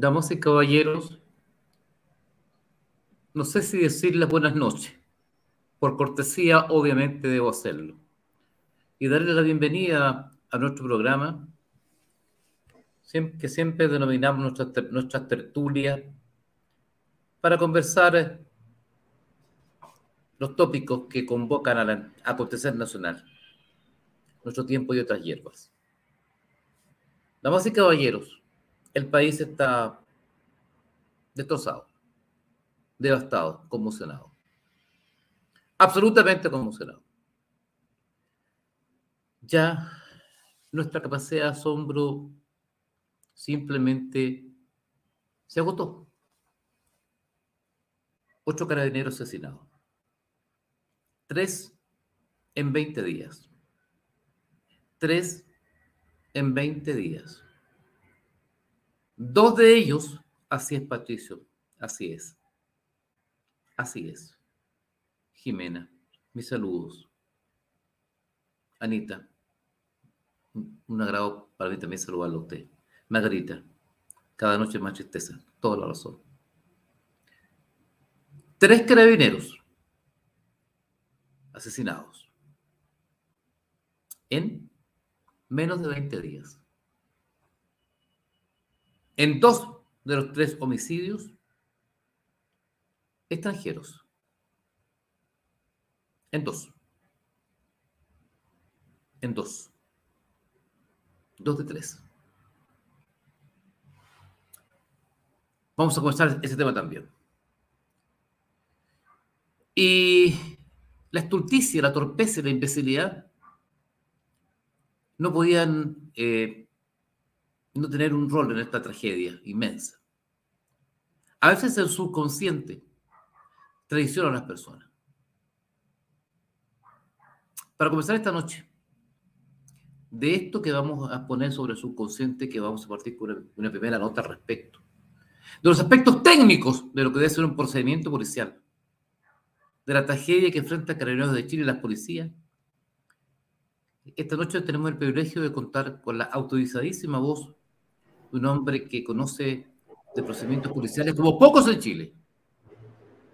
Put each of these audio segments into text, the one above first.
Damas y caballeros, no sé si decirles buenas noches. Por cortesía, obviamente, debo hacerlo. Y darle la bienvenida a nuestro programa, que siempre denominamos nuestras, nuestras tertulias, para conversar los tópicos que convocan al acontecer nacional, nuestro tiempo y otras hierbas. Damas y caballeros, el país está destrozado, devastado, conmocionado. Absolutamente conmocionado. Ya nuestra capacidad de asombro simplemente se agotó. Ocho carabineros asesinados. Tres en 20 días. Tres en 20 días. Dos de ellos, así es Patricio, así es. Así es. Jimena, mis saludos. Anita, un agrado para mí también saludarlo a usted. Margarita, cada noche más tristeza, toda la razón. Tres carabineros asesinados en menos de 20 días. En dos de los tres homicidios, extranjeros. En dos. En dos. Dos de tres. Vamos a comenzar ese tema también. Y la estulticia, la torpeza y la imbecilidad no podían eh, no tener un rol en esta tragedia inmensa. A veces el subconsciente traiciona a las personas. Para comenzar esta noche, de esto que vamos a poner sobre el subconsciente, que vamos a partir con una primera nota al respecto, de los aspectos técnicos de lo que debe ser un procedimiento policial, de la tragedia que enfrenta Carabineros de Chile y las policías, esta noche tenemos el privilegio de contar con la autorizadísima voz un hombre que conoce de procedimientos policiales como pocos en Chile.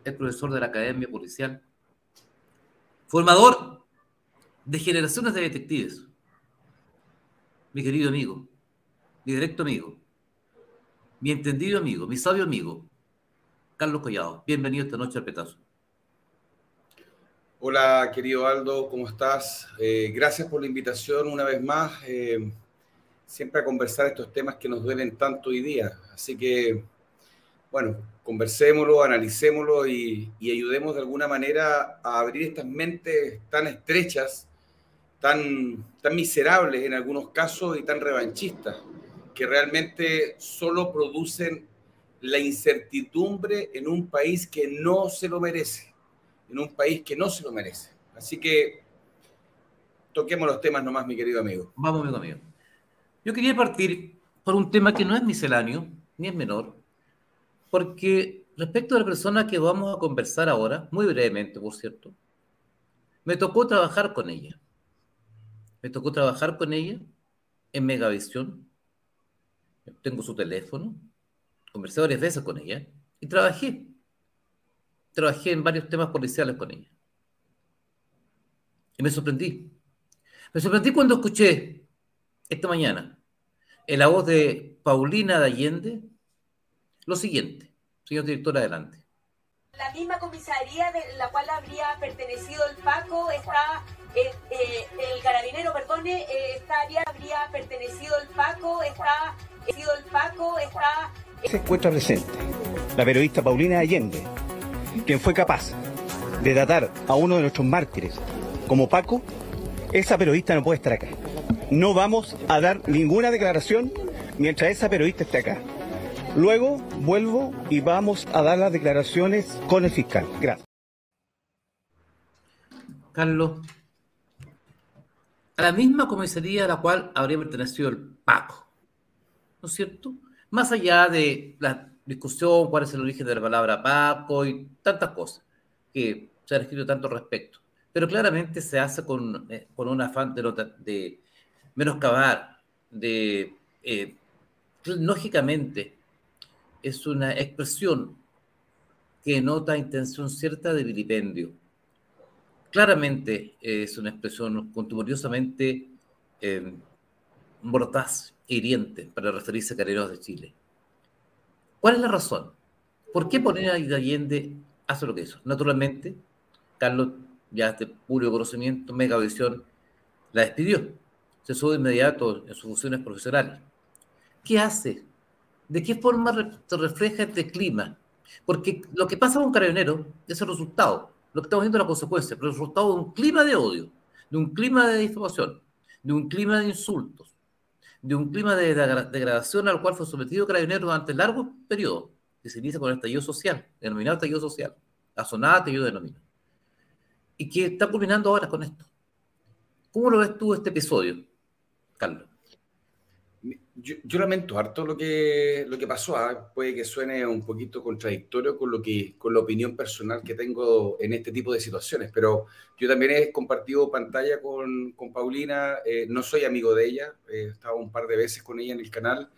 Es profesor de la Academia Policial, formador de generaciones de detectives. Mi querido amigo, mi directo amigo, mi entendido amigo, mi sabio amigo, Carlos Collado. Bienvenido esta noche al Petazo. Hola, querido Aldo, ¿cómo estás? Eh, gracias por la invitación una vez más, eh, siempre a conversar estos temas que nos duelen tanto hoy día. Así que, bueno, conversémoslo, analicémoslo y, ayudemos de alguna manera a abrir estas mentes tan estrechas, tan, tan miserables en algunos casos y tan revanchistas, que realmente solo producen la incertidumbre en un país que no se lo merece en un país que no se lo merece. Así que toquemos los temas nomás, mi querido amigo. Vamos, amigo mío. Yo quería partir por un tema que no es misceláneo, ni es menor, porque respecto a la persona que vamos a conversar ahora, muy brevemente, por cierto, me tocó trabajar con ella. Me tocó trabajar con ella en Megavisión. Tengo su teléfono, conversé varias veces con ella y trabajé trabajé en varios temas policiales con ella. Y me sorprendí. Me sorprendí cuando escuché esta mañana en la voz de Paulina de Allende lo siguiente. Señor director, adelante. La misma comisaría de la cual habría pertenecido el Paco está, eh, eh, el carabinero, perdone, eh, estaría, habría pertenecido el Paco, está, sido el Paco, está... Se encuentra presente la periodista Paulina Allende, quien fue capaz de datar a uno de nuestros mártires como Paco, esa periodista no puede estar acá. No vamos a dar ninguna declaración mientras esa periodista esté acá. Luego vuelvo y vamos a dar las declaraciones con el fiscal. Gracias. Carlos, a la misma comisaría a la cual habría pertenecido el Paco, ¿no es cierto? Más allá de la discusión, cuál es el origen de la palabra Paco y tantas cosas que se han escrito tanto respecto. Pero claramente se hace con, eh, con un afán de, de menoscabar, de, eh, lógicamente, es una expresión que nota intención cierta de vilipendio. Claramente es una expresión contumeliosamente eh, mordaz e hiriente para referirse a Carabineros de Chile. ¿Cuál es la razón? ¿Por qué poner a Allende hace lo que hizo? Naturalmente, Carlos, ya de puro conocimiento, Megavisión, la despidió. Se sube inmediato en sus funciones profesionales. ¿Qué hace? ¿De qué forma se refleja este clima? Porque lo que pasa con Carabinero es el resultado, lo que estamos viendo es la consecuencia, pero el resultado de un clima de odio, de un clima de difamación, de un clima de insultos, de un clima de degradación al cual fue sometido Carabinero durante largos periodos, que se inicia con el estallido social, denominado estallido social, la sonada yo denomino, y que está culminando ahora con esto. ¿Cómo lo ves tú este episodio, Carlos? Yo, lamento harto lo que, lo que pasó. ¿ah? Puede que suene un poquito contradictorio con, lo que, con la opinión personal que tengo en este tipo de situaciones, pero yo también he compartido pantalla con, con Paulina. Eh, no soy amigo de ella, he estado un par de veces con ella en el canal.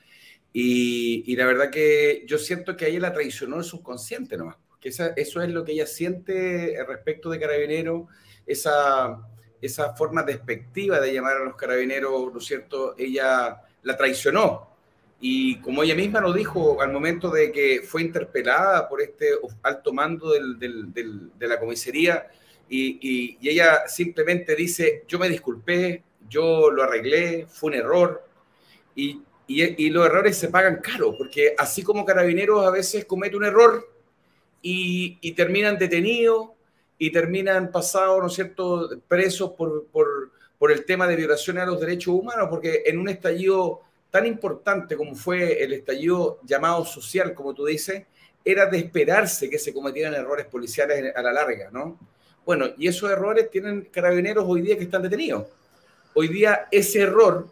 Y, y, la verdad que yo siento que a ella la traicionó el subconsciente nomás. Que esa, eso es lo que ella siente respecto de Carabinero, esa, esa forma despectiva de llamar a los carabineros, ¿no es cierto? Ella la traicionó. Y como ella misma lo dijo al momento de que fue interpelada por este alto mando de la comisaría, y, ella simplemente dice, yo me disculpé, yo lo arreglé, fue un error, y, los errores se pagan caro, porque así como carabineros a veces comete un error y, terminan detenidos y terminan pasados, ¿no es cierto?, presos por, por, por el tema de violaciones a los derechos humanos, porque en un estallido tan importante como fue el estallido llamado social, como tú dices, era de esperarse que se cometieran errores policiales a la larga, ¿no? Bueno, y esos errores tienen carabineros hoy día que están detenidos. Hoy día ese error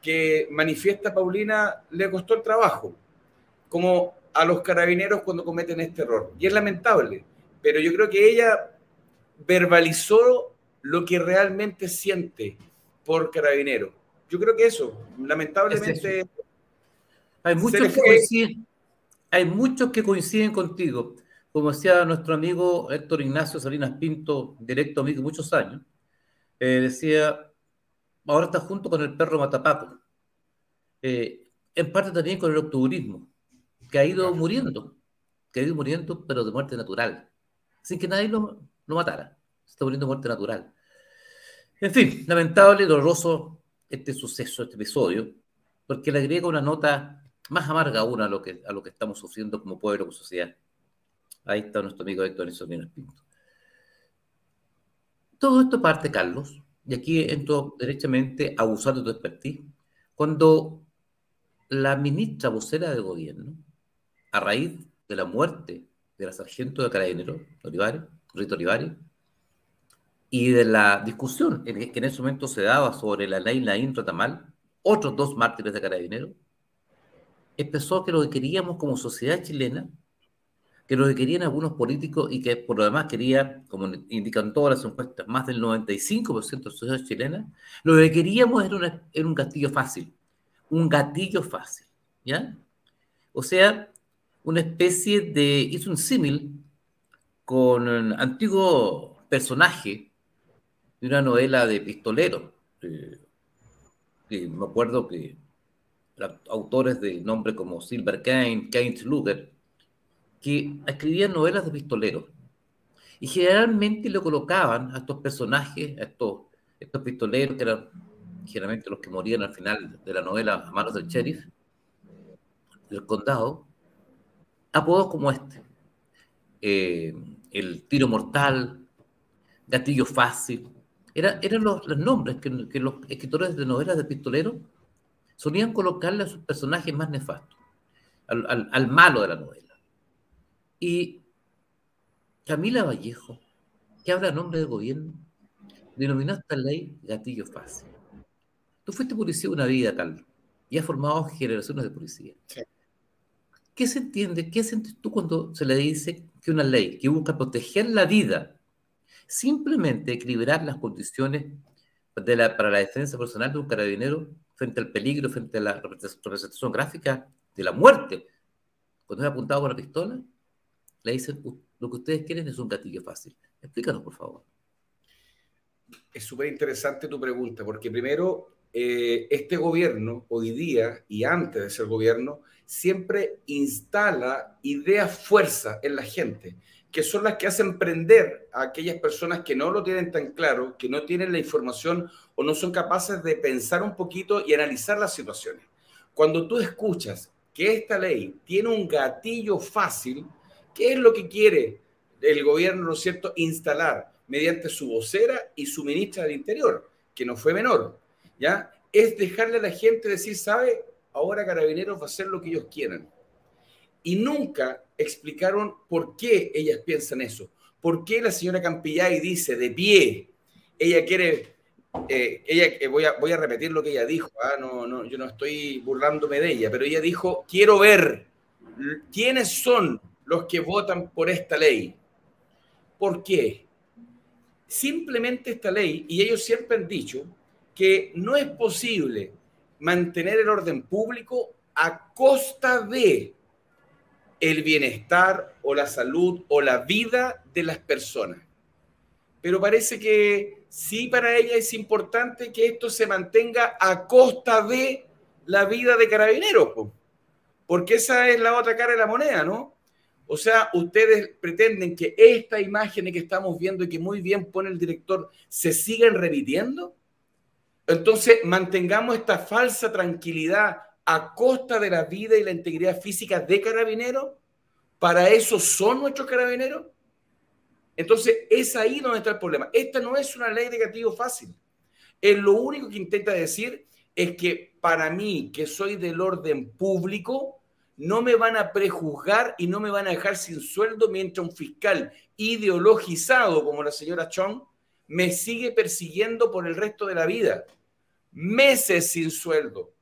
que manifiesta Paulina le costó el trabajo, como a los carabineros cuando cometen este error. Y es lamentable, pero yo creo que ella verbalizó lo que realmente siente por carabinero. Yo creo que eso, lamentablemente... Hay, muchos que coinciden, hay muchos que coinciden contigo. Como decía nuestro amigo Héctor Ignacio Salinas Pinto, directo amigo muchos años, eh, decía, ahora está junto con el perro Matapaco. Eh, en parte también con el octubrismo, que ha ido muriendo, que ha ido muriendo, pero de muerte natural, sin que nadie lo, lo matara está muriendo muerte natural. En fin, lamentable, doloroso este suceso, este episodio, porque le agrega una nota más amarga aún a lo que, a lo que estamos sufriendo como pueblo, como sociedad. Ahí está nuestro amigo Héctor Néstor Pinto. Todo esto parte, Carlos, y aquí entro derechamente a usar de tu expertise, cuando la ministra vocera del gobierno, a raíz de la muerte de la sargento de Carabineros, Olivares, Rito Olivares, y de la discusión que en ese momento se daba sobre la ley Laín Tamal, otros dos mártires de Carabineros, empezó que lo que queríamos como sociedad chilena, que lo que querían algunos políticos y que por lo demás quería, como indican todas las encuestas, más del 95% de la sociedad chilena, lo que queríamos era, era un gatillo fácil, un gatillo fácil, ¿ya? O sea, una especie de, hizo un símil con un antiguo personaje de una novela de pistolero. me acuerdo que autores de nombre como Silver Kane, Keynes Luger, que escribían novelas de pistoleros. Y generalmente lo colocaban a estos personajes, a estos, estos pistoleros, que eran generalmente los que morían al final de la novela a manos del sheriff, del condado, apodos como este. Eh, el tiro mortal, gatillo fácil, eran los, nombres que, los escritores de novelas de pistoleros solían colocarle a sus personajes más nefastos, al, malo de la novela. Y Camila Vallejo, que habla a nombre del gobierno, denominó esta ley gatillo fácil. Tú fuiste policía una vida, Carlos, y has formado generaciones de policía. ¿Qué se entiende? ¿Qué sientes tú cuando se le dice que una ley que busca proteger la vida simplemente equilibrar las condiciones para la defensa personal de un carabinero frente al peligro, frente a la representación gráfica de la muerte cuando es apuntado con la pistola, le dicen, lo que ustedes quieren es un gatillo fácil. Explícanos, por favor. Es súper interesante tu pregunta, porque primero, eh, este gobierno, hoy día y antes de ser gobierno, siempre instala ideas fuerza en la gente, que son las que hacen prender a aquellas personas que no lo tienen tan claro, que no tienen la información o no son capaces de pensar un poquito y analizar las situaciones. Cuando tú escuchas que esta ley tiene un gatillo fácil, ¿qué es lo que quiere el gobierno, ¿no es cierto?, instalar mediante su vocera y su ministra del Interior, que no fue menor, Es dejarle a la gente decir, ¿sabe? Ahora Carabineros va a hacer lo que ellos quieran. Y nunca explicaron por qué ellas piensan eso. ¿Por qué la señora Campillay dice de pie, ella quiere, eh, ella, eh, voy, a, voy a repetir lo que ella dijo, ¿ah? no, no, yo no estoy burlándome de ella, pero ella dijo, quiero ver quiénes son los que votan por esta ley. ¿Por qué? Simplemente esta ley, y ellos siempre han dicho que no es posible mantener el orden público a costa de el bienestar o la salud o la vida de las personas. Pero parece que sí para ella es importante que esto se mantenga a costa de la vida de carabineros, porque esa es la otra cara de la moneda, ¿no? O sea, ustedes pretenden que esta imagen que estamos viendo y que muy bien pone el director se sigan repitiendo. Entonces, mantengamos esta falsa tranquilidad a costa de la vida y la integridad física de carabineros. ¿Para eso son nuestros carabineros? Entonces, es ahí donde está el problema. Esta no es una ley de gatillo fácil. Es lo único que intenta decir es que para mí, que soy del orden público, no me van a prejuzgar y no me van a dejar sin sueldo mientras un fiscal ideologizado como la señora Chong me sigue persiguiendo por el resto de la vida. Meses sin sueldo.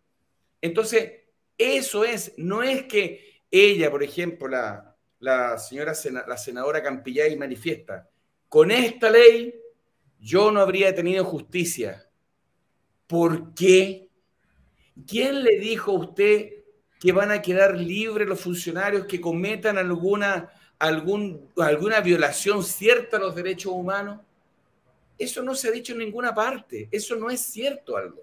Entonces, eso es, no es que ella, por ejemplo, la, la señora la senadora Campillay manifiesta, con esta ley yo no habría tenido justicia. ¿Por qué? ¿Quién le dijo a usted que van a quedar libres los funcionarios que cometan alguna, algún, alguna violación cierta a los derechos humanos? Eso no se ha dicho en ninguna parte, eso no es cierto algo.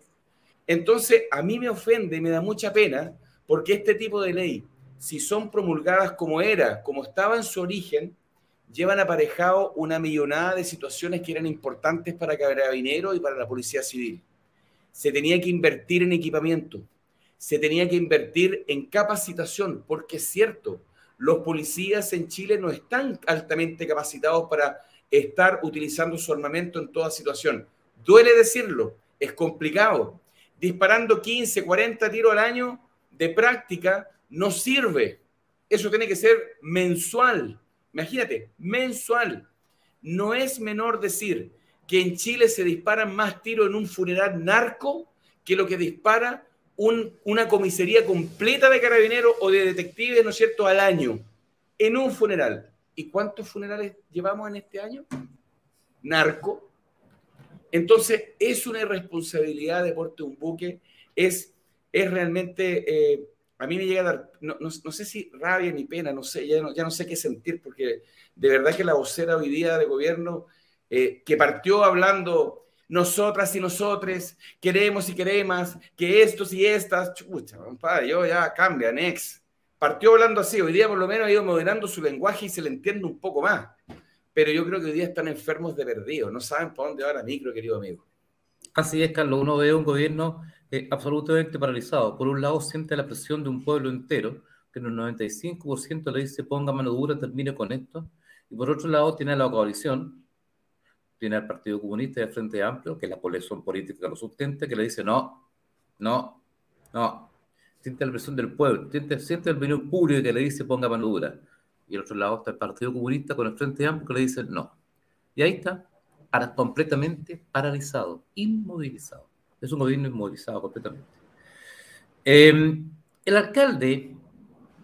Entonces, a mí me ofende, me da mucha pena, porque este tipo de ley, si son promulgadas como era, como estaba en su origen, llevan aparejado una millonada de situaciones que eran importantes para Carabineros y para la Policía Civil. Se tenía que invertir en equipamiento, se tenía que invertir en capacitación, porque es cierto, los policías en Chile no están altamente capacitados para estar utilizando su armamento en toda situación. Duele decirlo, es complicado. Disparando 15, 40 tiros al año de práctica no sirve. Eso tiene que ser mensual. Imagínate, mensual. No es menor decir que en Chile se disparan más tiros en un funeral narco que lo que dispara una comisaría completa de carabineros o de detectives, ¿no es cierto?, al año en un funeral. ¿Y cuántos funerales llevamos en este año? Narco. Entonces, es una irresponsabilidad de porte un buque, es, es realmente, eh, a mí me llega a dar, no, no, sé si rabia ni pena, no sé, ya no, ya no sé qué sentir, porque de verdad que la vocera hoy día de gobierno, eh, que partió hablando nosotras y nosotros queremos y queremos que estos y estas, chucha, compadre, yo ya cambia, next. Partió hablando así, hoy día por lo menos ha ido moderando su lenguaje y se le entiende un poco más. Pero yo creo que hoy día están enfermos de perdido, no saben por dónde va la micro, querido amigo. Así es, Carlos, uno ve un gobierno eh, absolutamente paralizado. Por un lado, siente la presión de un pueblo entero, que en el 95% le dice ponga mano dura, termine con esto. Y por otro lado, tiene la coalición, tiene al Partido Comunista y al Frente Amplio, que la coalición política lo sustenta, que le dice no, no, no. Siente la presión del pueblo, siente, siente el opinión público que le dice ponga mano dura. Y al otro lado está el Partido Comunista con el Frente Amplio que le dice no. Y ahí está, para, completamente paralizado, inmovilizado. Es un gobierno inmovilizado completamente. Em, el alcalde,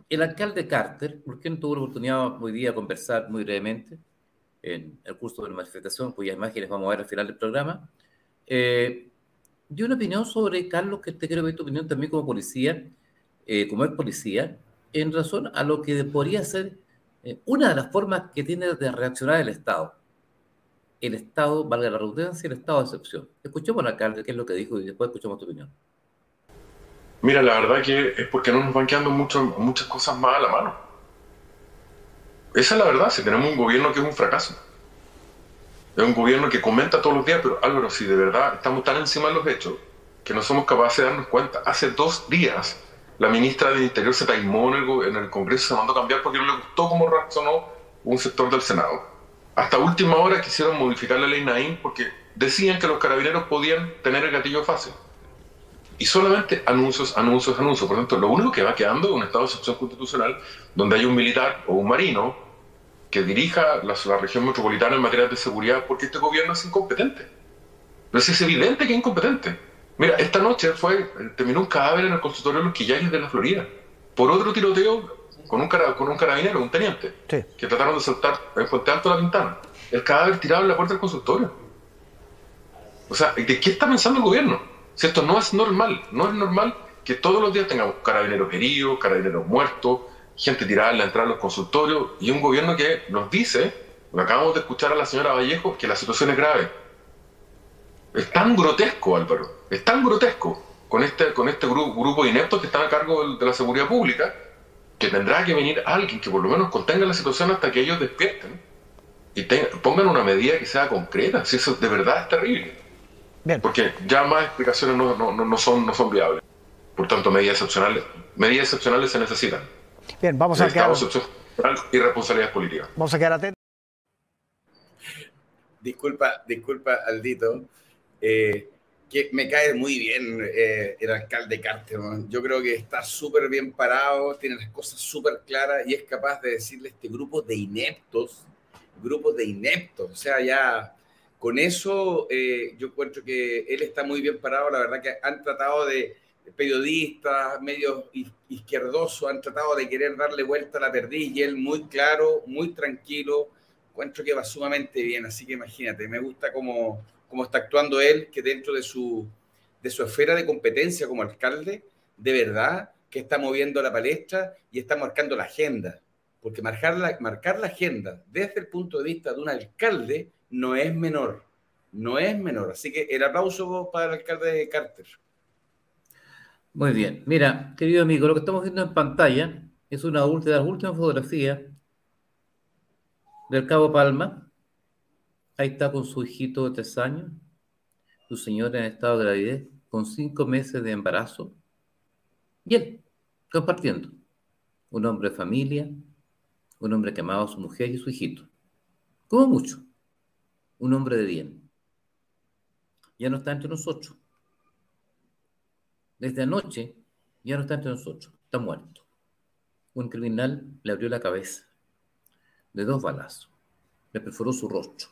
el alcalde Carter, por no tuvo la oportunidad hoy día de conversar muy brevemente, en el curso de la manifestación, cuyas imágenes vamos a ver al final del programa, eh, dio una opinión sobre Carlos, que te quiero ver tu opinión también como policía, eh, como es policía, en razón a lo que podría ser eh, una de las formas que tiene de reaccionar el Estado. El Estado, valga la redundancia, el Estado de excepción. Escuchemos al alcalde qué es lo que dijo y después escuchamos tu opinión. Mira, la verdad que es porque no nos van quedando mucho, muchas cosas más a la mano. Esa es la verdad, si tenemos un gobierno que es un fracaso. Es un gobierno que comenta todos los días, pero Álvaro, si de verdad estamos tan encima de los hechos que no somos capaces de darnos cuenta. Hace dos días la ministra del Interior se taimó en el, en el Congreso, se mandó a cambiar porque no le gustó cómo reaccionó un sector del Senado. Hasta última hora quisieron modificar la ley Naín porque decían que los carabineros podían tener el gatillo fácil. Y solamente anuncios, anuncios, anuncios. Por lo tanto, lo único que va quedando es un estado de excepción constitucional donde hay un militar o un marino que dirija la, la región metropolitana en materia de seguridad porque este gobierno es incompetente. Pero es evidente que es incompetente. Mira, esta noche fue, terminó un cadáver en el consultorio de los Quillayes de la Florida, por otro tiroteo con un, con un carabinero, un teniente, que trataron de saltar en Puente Alto la ventana. El cadáver tirado en la puerta del consultorio. O sea, ¿de qué está pensando el gobierno? Si esto no es normal, no es normal que todos los días tengamos carabineros heridos, carabineros muertos, gente tirada en la entrada de los consultorios y un gobierno que nos dice, lo acabamos de escuchar a la señora Vallejo, que la situación es grave. Es tan grotesco, Álvaro, es tan grotesco con este, con este grupo, grupo de ineptos que están a cargo de la seguridad pública, que tendrá que venir alguien que por lo menos contenga la situación hasta que ellos despierten y pongan una medida que sea concreta, si eso de verdad es terrible. Bien. Porque ya más explicaciones no, no, no, son, no son viables. Por tanto, medidas excepcionales, medidas excepcionales se necesitan. Bien, vamos a quedar... y responsabilidades políticas. Vamos a quedar atentos. Disculpa, disculpa, Aldito. Eh, que me cae muy bien eh, el alcalde Carter. Yo creo que está súper bien parado, tiene las cosas súper claras y es capaz de decirle a este grupo de ineptos, grupos de ineptos. O sea, ya con eso eh, yo encuentro que él está muy bien parado. La verdad que han tratado de, periodistas, medios izquierdosos, han tratado de querer darle vuelta a la perdiz y él muy claro, muy tranquilo. Encuentro que va sumamente bien. Así que imagínate, me gusta como cómo está actuando él, que dentro de su, de su esfera de competencia como alcalde, de verdad que está moviendo la palestra y está marcando la agenda. Porque marcar la, marcar la agenda desde el punto de vista de un alcalde no es menor, no es menor. Así que el aplauso para el alcalde de Carter. Muy bien. Mira, querido amigo, lo que estamos viendo en pantalla es una de las últimas fotografías del Cabo Palma, Ahí está con su hijito de tres años, su señora en estado de gravidez, con cinco meses de embarazo, y él, compartiendo. Un hombre de familia, un hombre que amaba a su mujer y su hijito. Como mucho. Un hombre de bien. Ya no está entre nosotros. Desde anoche ya no está entre nosotros. Está muerto. Un criminal le abrió la cabeza de dos balazos. Le perforó su rostro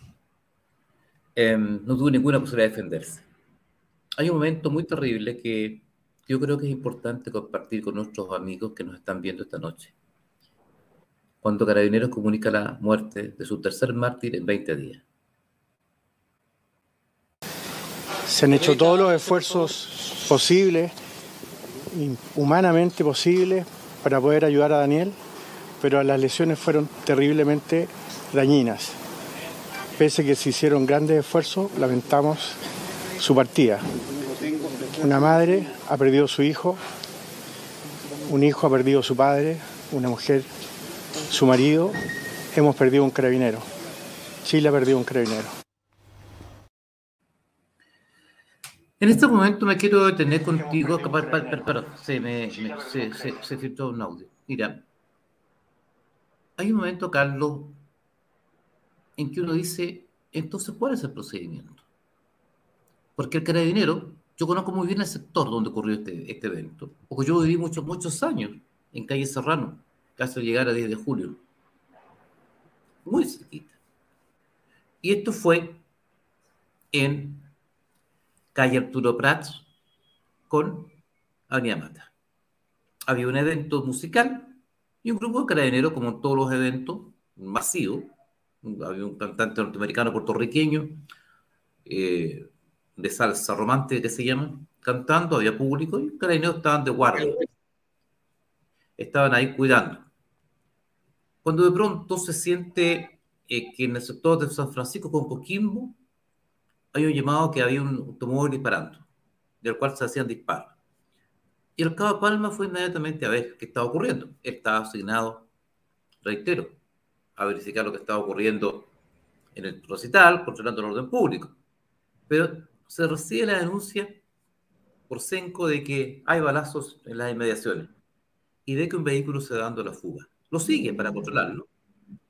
Em, no tuvo ninguna posibilidad de defenderse. Hay un momento muy terrible que yo creo que es importante compartir con nuestros amigos que nos están viendo esta noche. Cuando Carabineros comunica la muerte de su tercer mártir en 20 días. Se han hecho todos los esfuerzos posibles, humanamente posibles, para poder ayudar a Daniel, pero las lesiones fueron terriblemente dañinas. Pese a que se hicieron grandes esfuerzos, lamentamos su partida. Una madre ha perdido a su hijo, un hijo ha perdido a su padre, una mujer su marido, hemos perdido un carabinero. Chile ha perdido un carabinero. En este momento me quiero detener contigo. Perdón, se me, se, se filtró un audio. Mira, hay un momento, Carlos, en que uno dice, entonces, ¿cuál es el procedimiento? Porque el carabinero, yo conozco muy bien el sector donde ocurrió este, este evento, porque yo viví muchos, muchos años en calle Serrano, casi al llegar a 10 de julio. Muy cerquita. Y esto fue en calle Arturo Prats con Avenida Mata. Había un evento musical y un grupo de carabineros, como en todos los eventos masivos, había un cantante norteamericano puertorriqueño eh, de salsa romántica que se llama, cantando, había público y carabineros estaban de guardia. estaban ahí cuidando. Cuando de pronto se siente eh, que en el sector de San Francisco con Coquimbo hay un llamado que había un automóvil disparando, del cual se hacían disparos. Y el cabo Palma fue inmediatamente a ver qué estaba ocurriendo. Él estaba asignado, reitero, a verificar lo que estaba ocurriendo en el recital, controlando el orden público. Pero se recibe la denuncia por Senco de que hay balazos en las inmediaciones y de que un vehículo se da dando la fuga. Lo sigue para controlarlo.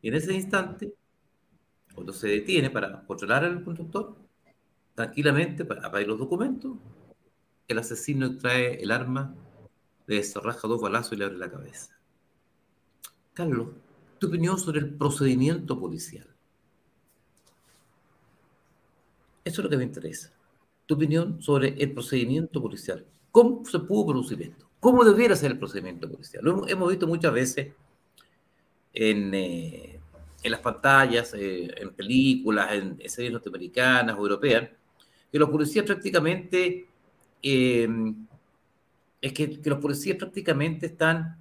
Y en ese instante, cuando se detiene para controlar al conductor, tranquilamente, para pedir los documentos, el asesino trae el arma, le desarraja dos balazos y le abre la cabeza. Carlos, tu opinión sobre el procedimiento policial. Eso es lo que me interesa. Tu opinión sobre el procedimiento policial. ¿Cómo se pudo producir esto? ¿Cómo debiera ser el procedimiento policial? Lo hemos visto muchas veces en, eh, en las pantallas, eh, en películas, en series norteamericanas o europeas, que los policías prácticamente Em, es que, los policías prácticamente están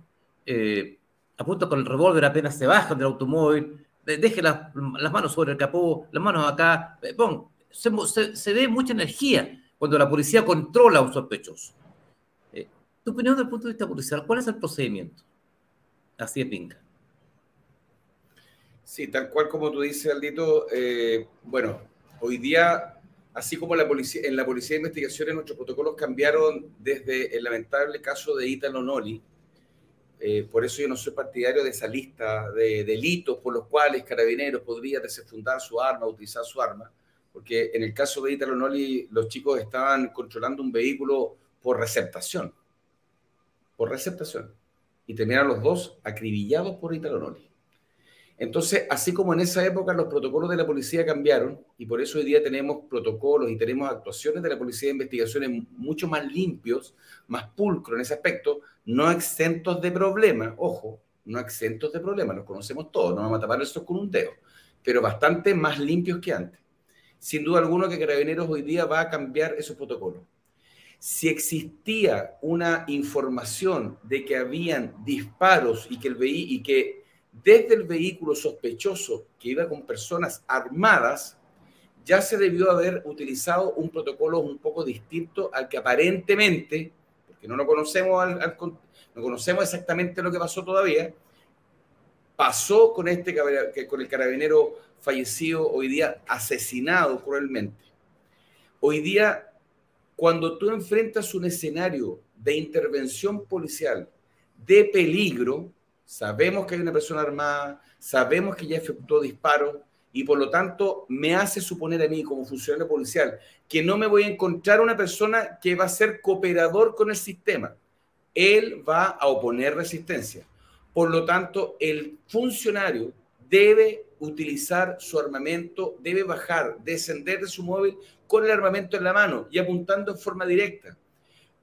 eh, a punto con el revólver, apenas se bajan del automóvil, deje las, manos sobre el capó, las manos acá, eh, se, ve mucha energía cuando la policía controla a un sospechoso. Eh, tu opinión desde el punto de vista policial, ¿cuál es el procedimiento? Así es, Pinca. Sí, tal cual como tú dices, Aldito, bueno, hoy día así como en la Policía de Investigaciones nuestros protocolos cambiaron desde el lamentable caso de Italo Noli. Eh, por eso yo no soy partidario de esa lista de delitos por los cuales Carabineros podría desenfundar su arma, utilizar su arma, porque en el caso de Italo Noli los chicos estaban controlando un vehículo por receptación, por receptación, y terminaron los dos acribillados por Italo Noli. Entonces, así como en esa época los protocolos de la policía cambiaron y por eso hoy día tenemos protocolos y tenemos actuaciones de la policía de investigaciones mucho más limpios, más pulcros en ese aspecto, no exentos de problemas, ojo, no exentos de problemas, los conocemos todos, no vamos a tapar eso con un dedo, pero bastante más limpios que antes. Sin duda alguna que Carabineros hoy día va a cambiar esos protocolos. Si existía una información de que habían disparos y que el y que desde el vehículo sospechoso que iba con personas armadas, ya se debió haber utilizado un protocolo un poco distinto al que aparentemente, porque no lo conocemos, no conocemos exactamente lo que pasó todavía, pasó con, este, con el carabinero fallecido, hoy día asesinado cruelmente. Hoy día, cuando tú enfrentas un escenario de intervención policial de peligro, sabemos que hay una persona armada, sabemos que ya efectuó disparos y por lo tanto me hace suponer a mí como funcionario policial que no me voy a encontrar una persona que va a ser cooperador con el sistema. Él va a oponer resistencia. Por lo tanto, el funcionario debe utilizar su armamento, debe bajar, descender de su móvil con el armamento en la mano y apuntando en forma directa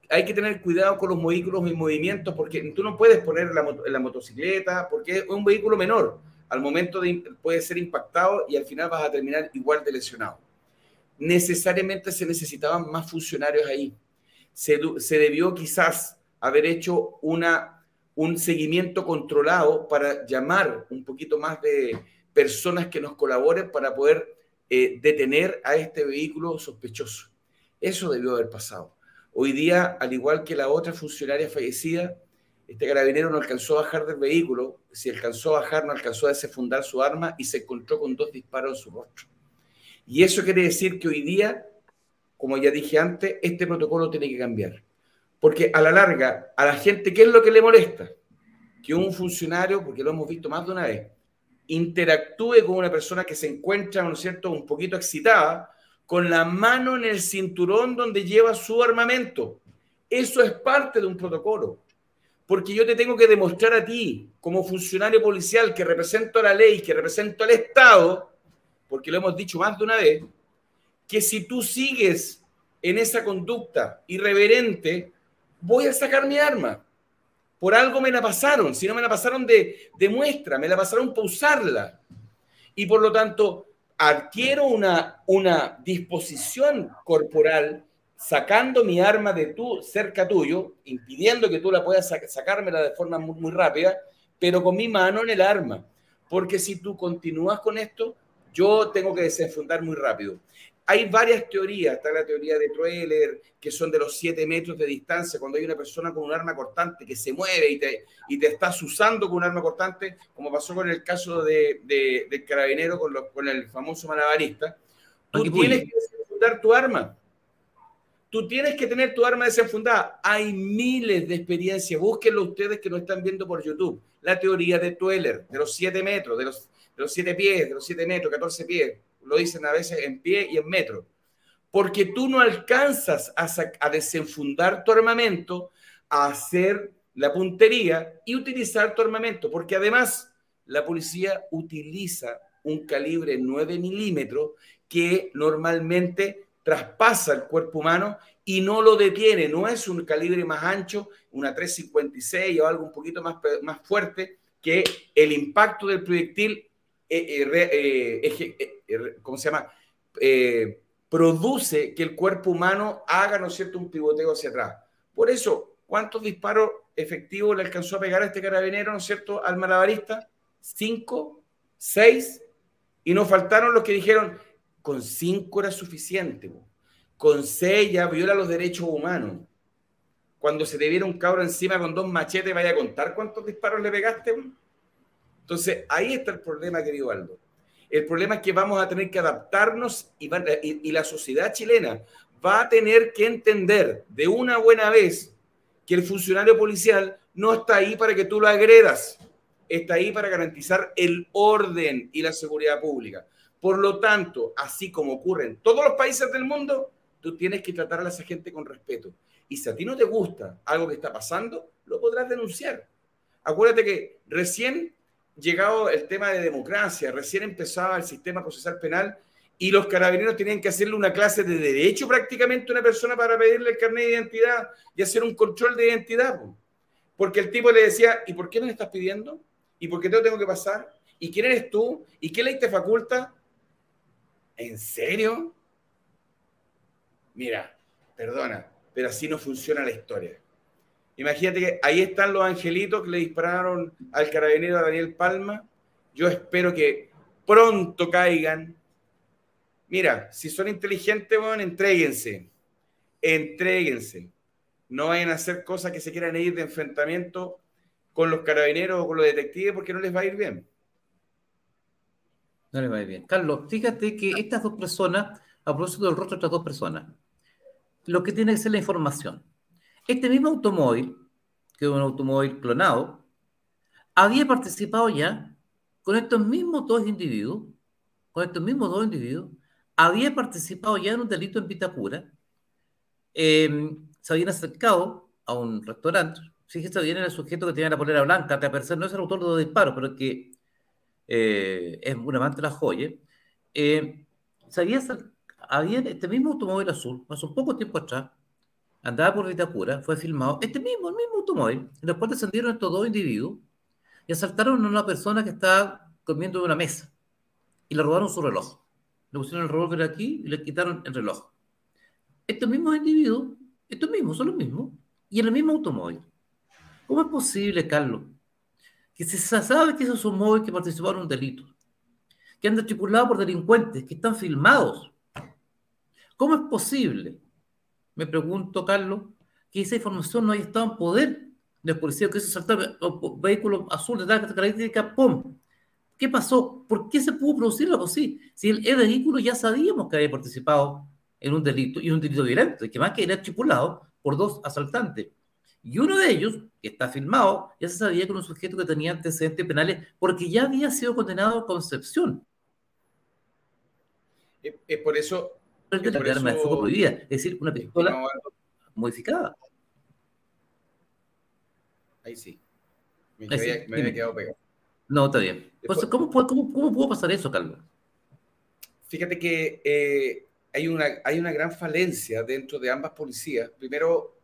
hay que tener cuidado con los vehículos en movimiento porque tú no puedes poner la, la motocicleta porque es un vehículo menor. Al momento de, puede ser impactado y al final vas a terminar igual de lesionado. Necesariamente se necesitaban más funcionarios ahí. Se, se debió quizás haber hecho una, un seguimiento controlado para llamar un poquito más de personas que nos colaboren para poder eh, detener a este vehículo sospechoso. Eso debió haber pasado Hoy día, al igual que la otra funcionaria fallecida, este carabinero no alcanzó a bajar del vehículo. Si alcanzó a bajar, no alcanzó a desenfundar su arma y se encontró con dos disparos en su rostro. Y eso quiere decir que hoy día, como ya dije antes, este protocolo tiene que cambiar. Porque a la larga, a la gente, ¿qué es lo que le molesta? Que un funcionario, porque lo hemos visto más de una vez, interactúe con una persona que se encuentra, ¿no cierto?, un poquito excitada con la mano en el cinturón donde lleva su armamento. Eso es parte de un protocolo. Porque yo te tengo que demostrar a ti, como funcionario policial que represento la ley, que represento al Estado, porque lo hemos dicho más de una vez, que si tú sigues en esa conducta irreverente, voy a sacar mi arma. Por algo me la pasaron, si no me la pasaron de, de muestra, me la pasaron para usarla. Y por lo tanto, adquiero una, una disposición corporal sacando mi arma de tu, cerca tuyo, impidiendo que tú la puedas sacármela de forma muy, muy rápida, pero con mi mano en el arma. Porque si tú continúas con esto, yo tengo que desenfundar muy rápido. Hay varias teorías, está la teoría de Troeller, que son de los 7 metros de distancia, cuando hay una persona con un arma cortante que se mueve y te, y te estás usando con un arma cortante, como pasó con el caso de, del carabinero con, con el famoso malabarista, tú tienes que desenfundar tu arma. Tú tienes que tener tu arma desenfundada. Hay miles de experiencias. Búsquenlo ustedes que no están viendo por YouTube. La teoría de Tueller, de los 7 metros, de los, de los 7 pies, de los 7 metros, 14 pies lo dicen a veces en pie y en metro, porque tú no alcanzas a, desenfundar tu armamento, a hacer la puntería y utilizar tu armamento, porque además la policía utiliza un calibre 9 milímetros que normalmente traspasa el cuerpo humano y no lo detiene. No es un calibre más ancho, una 356 o algo un poquito más, más fuerte, que el impacto del proyectil ¿cómo se llama? produce que el cuerpo humano haga, ¿no cierto?, un pivoteo hacia atrás. Por eso, ¿cuántos disparos efectivos le alcanzó a pegar a este carabinero, ¿no es cierto?, al malabarista? ¿Cinco? ¿Seis? Y nos faltaron los que dijeron, con cinco era suficiente. Con seis ya viola los derechos humanos. Cuando se te viera un cabro encima con dos machetes, vaya a contar cuántos disparos le pegaste. Entonces, ahí está el problema, querido Aldo. El problema es que vamos a tener que adaptarnos y, la sociedad chilena va a tener que entender de una buena vez que el funcionario policial no está ahí para que tú lo agredas, está ahí para garantizar el orden y la seguridad pública. Por lo tanto, así como ocurre en todos los países del mundo, tú tienes que tratar a esa gente con respeto. Y si a ti no te gusta algo que está pasando, lo podrás denunciar. Acuérdate que recién llegado el tema de democracia, recién empezaba el sistema procesal penal y los carabineros tenían que hacerle una clase de derecho prácticamente a una persona para pedirle el carnet de identidad y hacer un control de identidad. Porque el tipo le decía, ¿y por qué me estás pidiendo? ¿Y por qué te lo tengo que pasar? ¿Y quién eres tú? ¿Y qué ley te faculta? ¿En serio? Mira, perdona, pero así no funciona la historia. Imagínate que ahí están los angelitos que le dispararon al carabinero Daniel Palma. Yo espero que pronto caigan. Mira, si son inteligentes, bueno, entréguense. Entréguense. No vayan a hacer cosas que se quieran ir de enfrentamiento con los carabineros o con los detectives porque no les va a ir bien. No les va a ir bien. Carlos, fíjate que estas dos personas, a propósito del rostro de estas dos personas, lo que tiene que ser la información este mismo automóvil, que es un automóvil clonado, había participado ya con estos mismos dos individuos, con estos mismos dos individuos, había participado ya en un delito en Vitacura, em, se habían acercado a un restaurante, fíjese bien el sujeto que tenía la polera blanca, que a pesar no es el autor de los disparos, pero que eh, es un amante de la joya, eh, había este mismo automóvil azul, hace un poco tiempo atrás, andaba por Vitacura, fue filmado, este mismo, el mismo automóvil, y después descendieron estos dos individuos y asaltaron a una persona que estaba comiendo en una mesa y le robaron su reloj. Le pusieron el revólver aquí y le quitaron el reloj. Estos mismos individuos, estos mismos, son los mismos, y en el mismo automóvil. ¿Cómo es posible, Carlos, que se sabe que esos son móviles que participaron en un delito, que han tripulados por delincuentes, que están filmados? ¿Cómo es posible me pregunto, Carlos, que esa información no haya estado en poder del policía, que se saltaba vehículo azul de tal característica, ¡pum! ¿Qué pasó? ¿Por qué se pudo producir algo así? Si el, vehículo ya sabíamos que había participado en un delito, y un delito y que más que era tripulado por dos asaltantes. Y uno de ellos, que está filmado, ya se sabía que era un sujeto que tenía antecedentes penales porque ya había sido condenado a Concepción. Es por eso la arma de fuego prohibida, es decir, una pistola modificada. Ahí sí. Me, había, quedado pegado. No, está bien. ¿cómo, cómo, ¿Cómo pudo pasar eso, Carlos? Fíjate que eh, hay, una, hay una gran falencia dentro de ambas policías. Primero,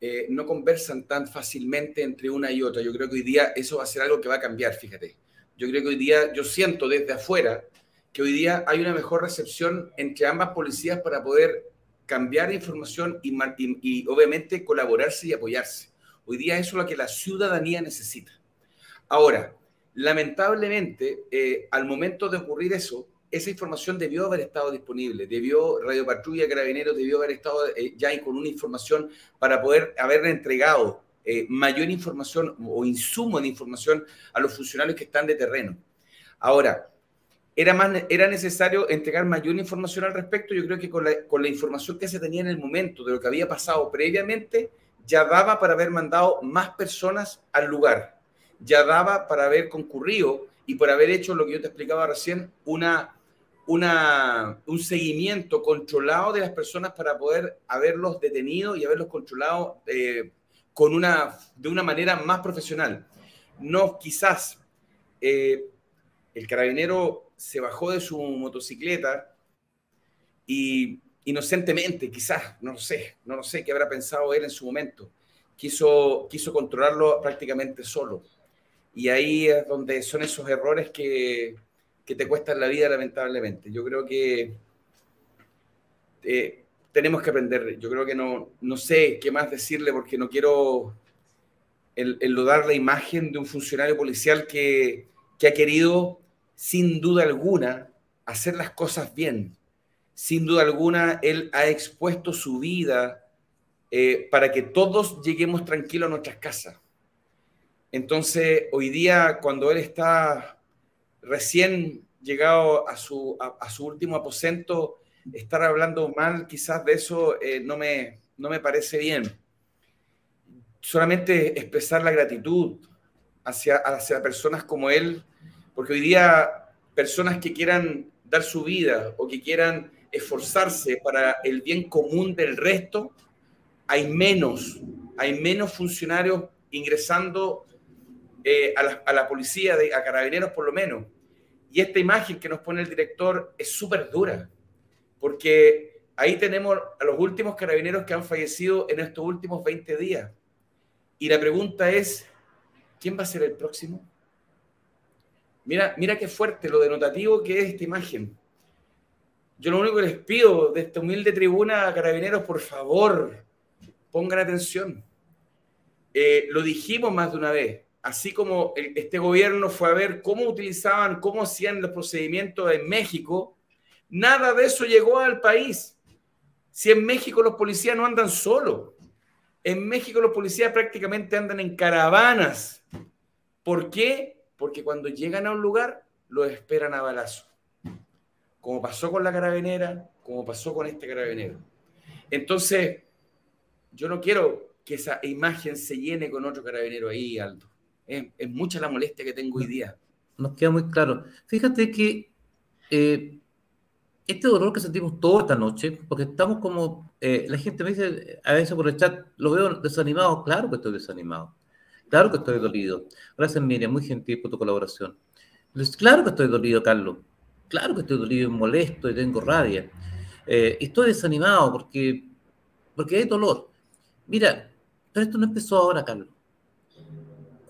eh, no conversan tan fácilmente entre una y otra. Yo creo que hoy día eso va a ser algo que va a cambiar, fíjate. Yo creo que hoy día, yo siento desde afuera que hoy día hay una mejor recepción entre ambas policías para poder cambiar información y, obviamente colaborarse y apoyarse. Hoy día eso es lo que la ciudadanía necesita. Ahora, lamentablemente, eh, al momento de ocurrir eso, esa información debió haber estado disponible, debió Radio Patrulla Carabineros debió haber estado eh, ya con una información para poder haberle entregado eh, mayor información o insumo de información a los funcionarios que están de terreno. Ahora, era, más, era necesario entregar mayor información al respecto. Yo creo que con la, con la información que se tenía en el momento de lo que había pasado previamente, ya daba para haber mandado más personas al lugar, ya daba para haber concurrido y por haber hecho lo que yo te explicaba recién, una una, un seguimiento controlado de las personas para poder haberlos detenido y haberlos controlado eh, con una, de una manera más profesional. No, quizás eh, el carabinero se bajó de su motocicleta y inocentemente, quizás, no lo sé, no lo sé qué habrá pensado él en su momento, quiso, quiso controlarlo prácticamente solo. Y ahí es donde son esos errores que, que te cuestan la vida, lamentablemente. Yo creo que eh, tenemos que aprender. Yo creo que no, no sé qué más decirle porque no quiero enlodar la imagen de un funcionario policial que, que ha querido, sin duda alguna, hacer las cosas bien. Sin duda alguna, él ha expuesto su vida eh, para que todos lleguemos tranquilos a nuestras casas. Entonces, hoy día, cuando él está recién llegado a su, a, su último aposento, estar hablando mal quizás de eso eh, no, me, no me parece bien. Solamente expresar la gratitud hacia, hacia personas como él, porque hoy día personas que quieran dar su vida o que quieran esforzarse para el bien común del resto, hay menos, hay menos funcionarios ingresando eh, a, la, policía, de, a carabineros por lo menos. Y esta imagen que nos pone el director es súper dura, porque ahí tenemos a los últimos carabineros que han fallecido en estos últimos 20 días. Y la pregunta es, ¿quién va a ser el próximo? Mira, mira qué fuerte lo denotativo que es esta imagen. Yo lo único que les pido de esta humilde tribuna, carabineros, por favor, pongan atención. Eh, lo dijimos más de una vez así como este gobierno fue a ver cómo utilizaban, cómo hacían los procedimientos en México, nada de eso llegó al país. Si en México los policías no andan solos, en México los policías prácticamente andan en caravanas. ¿Por qué? Porque cuando llegan a un lugar, lo esperan a balazo. Como pasó con la carabinera, como pasó con este carabinero. Entonces, yo no quiero que esa imagen se llene con otro carabinero ahí, Aldo es, mucha la molestia que tengo hoy día. Nos queda muy claro. Fíjate que eh, este dolor que sentimos toda esta noche, porque estamos como, eh, la gente me dice a veces por el chat, lo veo desanimado, claro que estoy desanimado, claro que estoy dolido. Gracias Miriam, muy gentil por tu colaboración. Claro que estoy dolido, Carlos, claro que estoy dolido y molesto y tengo rabia. Eh, estoy desanimado porque, porque hay dolor. Mira, pero esto no empezó ahora, Carlos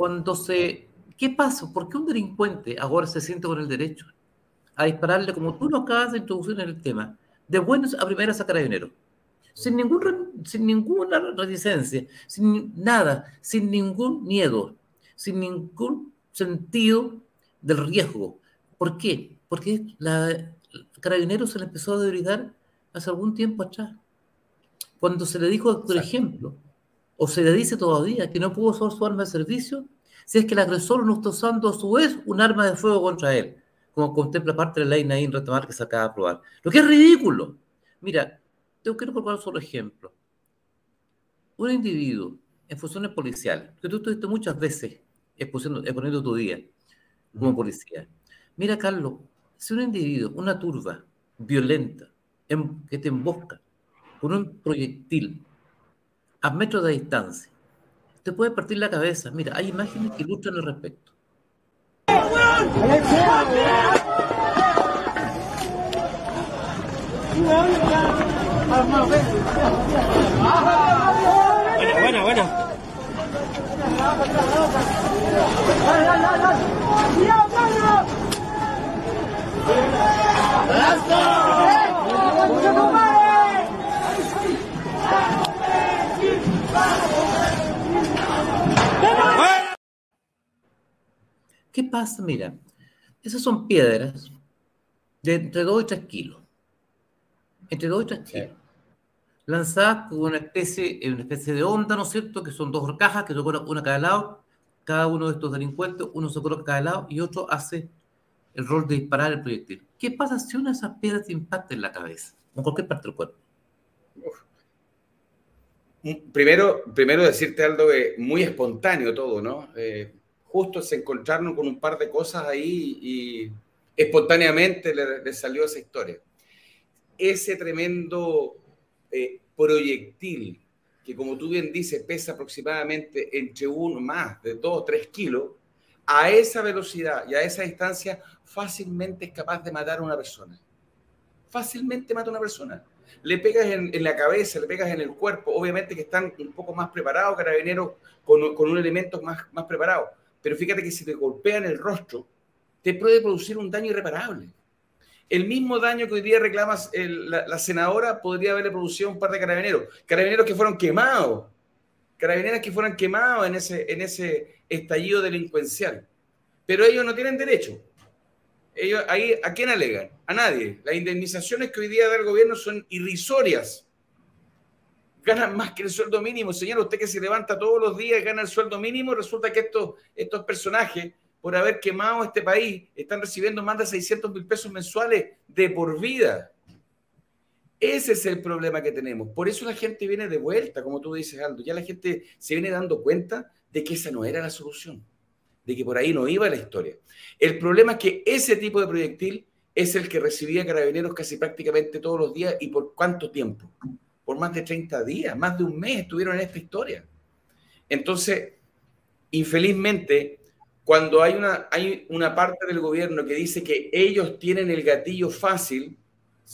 cuando se... ¿Qué pasa? ¿Por qué un delincuente ahora se siente con el derecho a dispararle, como tú lo acabas de introducir en el tema, de buenos a primeras a carabineros? Sin, ningún, sin ninguna reticencia, sin nada, sin ningún miedo, sin ningún sentido del riesgo. ¿Por qué? Porque la, carabinero se le empezó a debilitar hace algún tiempo atrás. Cuando se le dijo, por ejemplo, o se le dice todavía que no pudo usar su arma de servicio si es que el agresor no está usando a su vez un arma de fuego contra él, como contempla parte de la ley Nain Retomar que se acaba de aprobar. Lo que es ridículo. Mira, te quiero proponer solo ejemplo. Un individuo en funciones policiales, que tú estuviste muchas veces exponiendo tu día como policía. Mira, Carlos, si un individuo, una turba violenta, que te embosca con un proyectil a metros de distancia. Te puede partir la cabeza. Mira, hay imágenes que ilustran al respecto. Buena, buena, buena. ¿Qué pasa? Mira, esas son piedras de entre 2 y 3 kilos. Entre 2 y 3 kilos. Lanzadas con una especie, una especie de onda, ¿no es cierto? Que son dos cajas que se colocan una a cada lado. Cada uno de estos delincuentes, uno se coloca a cada lado y otro hace el rol de disparar el proyectil. ¿Qué pasa si una de esas piedras te impacta en la cabeza o en cualquier parte del cuerpo? Primero, primero decirte algo que muy espontáneo todo, ¿no? Eh, justo es encontrarnos con un par de cosas ahí y espontáneamente le, salió esa historia. Ese tremendo eh, proyectil, que como tú bien dices, pesa aproximadamente entre uno más de dos o tres kilos, a esa velocidad y a esa distancia fácilmente es capaz de matar a una persona. Fácilmente mata a una persona le pegas en, la cabeza, le pegas en el cuerpo, obviamente que están un poco más preparados, carabineros con, con un elemento más, más preparado. Pero fíjate que si te golpean el rostro, te puede producir un daño irreparable. El mismo daño que hoy día reclamas la, senadora podría haberle producido un par de carabineros. Carabineros que fueron quemados. Carabineros que fueron quemados en ese, en ese estallido delincuencial. Pero ellos no tienen derecho ellos ahí, ¿a quién alegan? A nadie. Las indemnizaciones que hoy día da el gobierno son irrisorias. Ganan más que el sueldo mínimo. Señor, usted que se levanta todos los días gana el sueldo mínimo, resulta que estos, estos personajes, por haber quemado este país, están recibiendo más de 600 mil pesos mensuales de por vida. Ese es el problema que tenemos. Por eso la gente viene de vuelta, como tú dices, Aldo. Ya la gente se viene dando cuenta de que esa no era la solución de que por ahí no iba la historia. El problema es que ese tipo de proyectil es el que recibía carabineros casi prácticamente todos los días y por cuánto tiempo. Por más de 30 días, más de un mes estuvieron en esta historia. Entonces, infelizmente, cuando hay una, hay una parte del gobierno que dice que ellos tienen el gatillo fácil,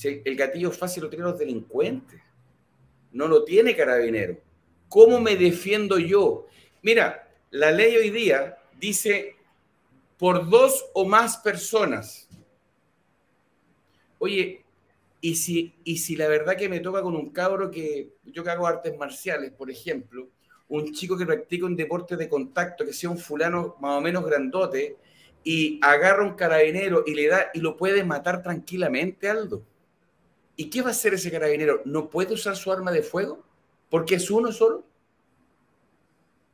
el gatillo fácil lo tienen los delincuentes, no lo tiene carabinero. ¿Cómo me defiendo yo? Mira, la ley hoy día dice por dos o más personas. Oye, y si, y si la verdad que me toca con un cabro que yo que hago artes marciales, por ejemplo, un chico que practica un deporte de contacto, que sea un fulano más o menos grandote, y agarra un carabinero y le da y lo puede matar tranquilamente, Aldo. ¿Y qué va a hacer ese carabinero? ¿No puede usar su arma de fuego? Porque es uno solo.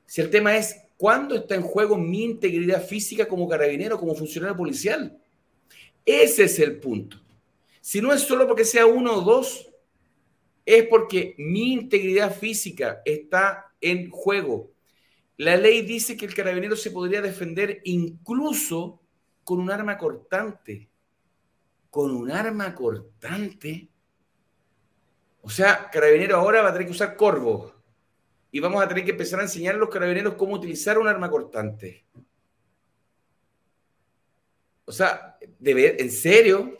Si el tema es ¿Cuándo está en juego mi integridad física como carabinero, como funcionario policial? Ese es el punto. Si no es solo porque sea uno o dos, es porque mi integridad física está en juego. La ley dice que el carabinero se podría defender incluso con un arma cortante. Con un arma cortante. O sea, carabinero ahora va a tener que usar corvo y vamos a tener que empezar a enseñar a los carabineros cómo utilizar un arma cortante. O sea, de ¿en serio?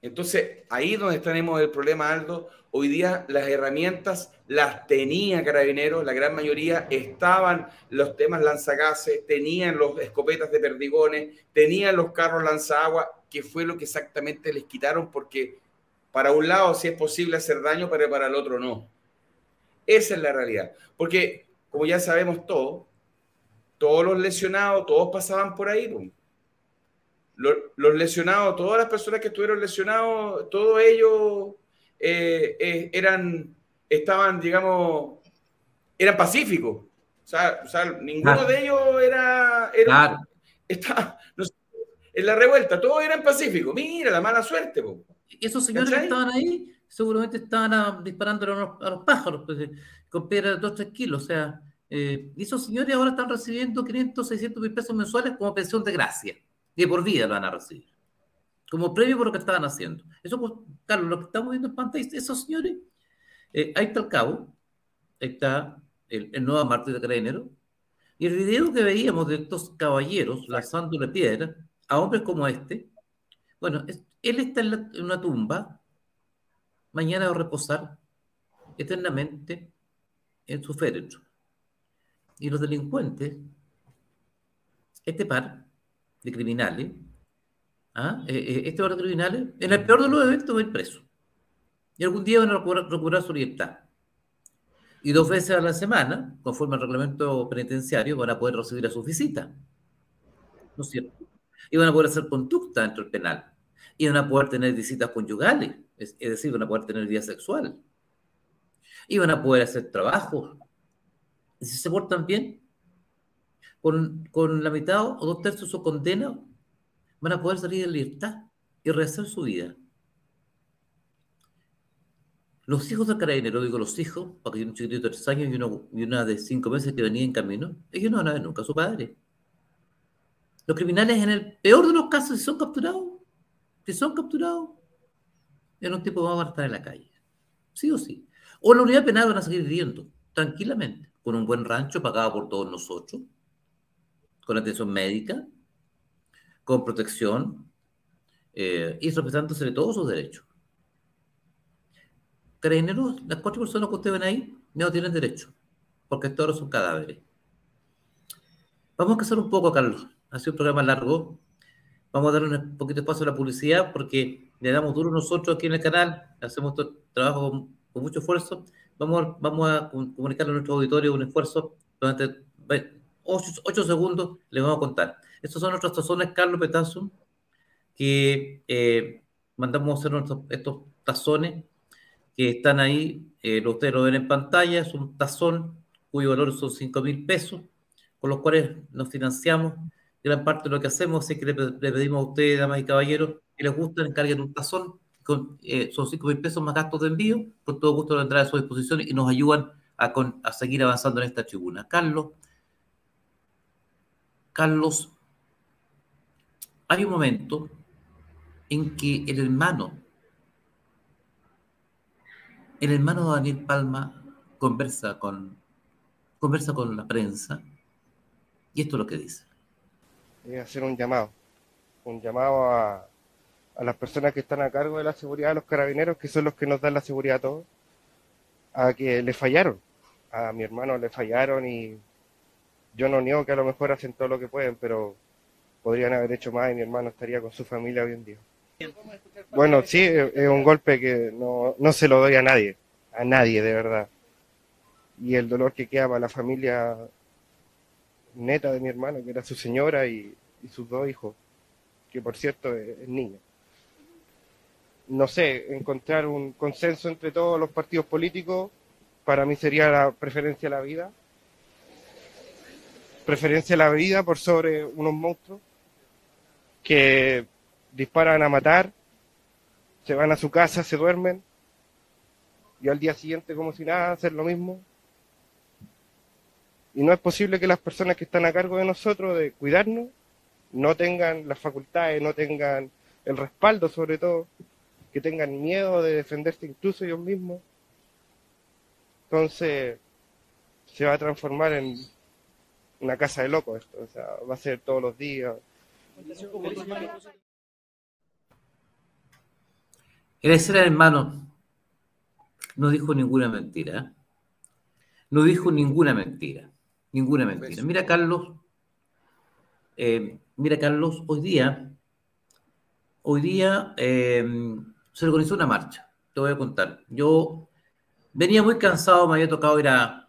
Entonces, ahí es donde tenemos el problema, Aldo. Hoy día las herramientas las tenía Carabineros, la gran mayoría estaban los temas lanzagases, tenían los escopetas de perdigones, tenían los carros lanzagua, que fue lo que exactamente les quitaron, porque para un lado sí es posible hacer daño, pero para el otro no. Esa es la realidad. Porque, como ya sabemos todos, todos los lesionados, todos pasaban por ahí. Los, lesionados, todas las personas que estuvieron lesionados, todos ellos eh, eh, eran, estaban, digamos, eran pacíficos. O sea, ninguno de ellos era, era en la revuelta, todos eran pacíficos. Mira, la mala suerte. Esos señores que estaban ahí seguramente estaban disparando a los, pájaros pues, con piedras de 2 3 kilos. O sea, eh, esos señores ahora están recibiendo 500, 600 mil pesos mensuales como pensión de gracia. Y por vida lo van a recibir. Como premio por lo que estaban haciendo. Eso, pues, Carlos, lo que estamos viendo en pantalla, esos señores, eh, ahí está el cabo, ahí está el, el nuevo mártir de Carabinero, y el video que veíamos de estos caballeros lanzándole piedras a hombres como este, bueno, él está en una tumba mañana va a reposar eternamente en su féretro. Y los delincuentes, este par de criminales, ¿ah? Eh, eh, este de criminales, en el peor de los eventos va a ir preso. Y algún día van a recuperar, su libertad. Y dos veces a la semana, conforme al reglamento penitenciario, van a poder recibir a su visita. ¿no es cierto? Iban a poder hacer conducta dentro del penal. Iban a poder tener visitas conyugales, es, decir, iban a poder tener vida sexual. Iban a poder hacer trabajo. Y si se portan bien, con, con la mitad o dos tercios de su condena, van a poder salir de libertad y rehacer su vida. Los hijos del carabinero, digo los hijos, porque hay un chiquitito de tres años y, una de cinco meses que venía en camino, ellos no van a ver nunca a su padre. Los criminales, en el peor de los casos, si son capturados, si son capturados, en un tiempo van a estar en la calle. Sí o sí. O en la unidad penal van a seguir viviendo tranquilamente, con un buen rancho pagado por todos nosotros, con atención médica, con protección eh, y respetándose todos sus derechos. Carabineros, las cuatro personas que ustedes ven ahí, no tienen derecho, porque todos son cadáveres. Vamos a casar un poco, Carlos. Ha sido un programa largo. Vamos a dar un poquito de espacio a la publicidad porque le damos duro nosotros aquí en el canal, hacemos trabajo con, mucho esfuerzo. Vamos, vamos a comunicarle a nuestro auditorio un esfuerzo durante ocho, segundos, les vamos a contar. Estos son nuestros tazones Carlos Petazo, que eh, mandamos hacer estos tazones que están ahí, eh, ustedes lo ven en pantalla, es un tazón cuyo valor son 5 mil pesos, con los cuales nos financiamos. Gran parte de lo que hacemos es que le, pedimos a ustedes, damas y caballeros, que les guste, encarguen un tazón, eh, son 5 mil pesos más gastos de envío, con todo gusto lo entrada a su disposición y nos ayudan a seguir avanzando en esta tribuna. Carlos, Carlos, hay un momento en que el hermano el hermano Daniel Palma conversa con, conversa con la prensa y esto es lo que dice. A hacer un llamado, un llamado a, a las personas que están a cargo de la seguridad de los carabineros, que son los que nos dan la seguridad a todos, a que le fallaron. A mi hermano le fallaron y yo no niego que a lo mejor hacen todo lo que pueden, pero podrían haber hecho más y mi hermano estaría con su familia hoy en día. Bueno, sí, es un golpe que no, no se lo doy a nadie, a nadie de verdad. Y el dolor que queda para la familia neta de mi hermano, que era su señora y, sus dos hijos, que por cierto es, niño. No sé, encontrar un consenso entre todos los partidos políticos, para mí sería la preferencia a la vida. Preferencia a la vida por sobre unos monstruos que disparan a matar, se van a su casa, se duermen, y al día siguiente, como si nada, hacer lo mismo. Y no es posible que las personas que están a cargo de nosotros, de cuidarnos, no tengan las facultades, no tengan el respaldo sobre todo, que tengan miedo de defenderse incluso ellos mismos. Entonces, se va a transformar en una casa de locos esto, o sea, va a ser todos los días. El ser hermano no dijo ninguna mentira. ¿eh? No dijo ninguna mentira. Ninguna mentira. Mira, Carlos. Eh, mira, Carlos, hoy día, hoy día eh, se organizó una marcha. Te voy a contar. Yo venía muy cansado, me había tocado ir a.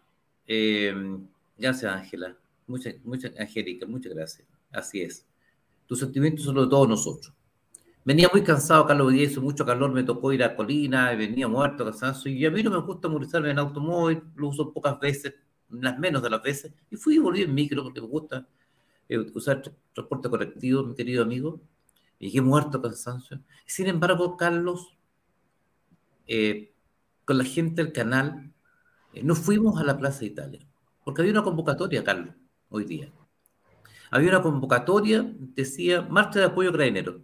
gracias, Ángela. Muchas, muchas, Angélica, muchas gracias. Así es. Tus sentimientos son los de todos nosotros. Venía muy cansado, Carlos Díaz, hizo mucho calor, me tocó ir a Colina, venía muerto, cansancio, y a mí no me gusta movilizarme en automóvil, lo uso pocas veces, las menos de las veces, y fui y volví en micro porque me gusta eh, usar transporte colectivo, mi querido amigo, y llegué muerto, cansancio. Sin embargo, Carlos, eh, con la gente del canal, eh, no fuimos a la Plaza Italia, porque había una convocatoria, Carlos, hoy día. Había una convocatoria, decía, marcha de apoyo crainero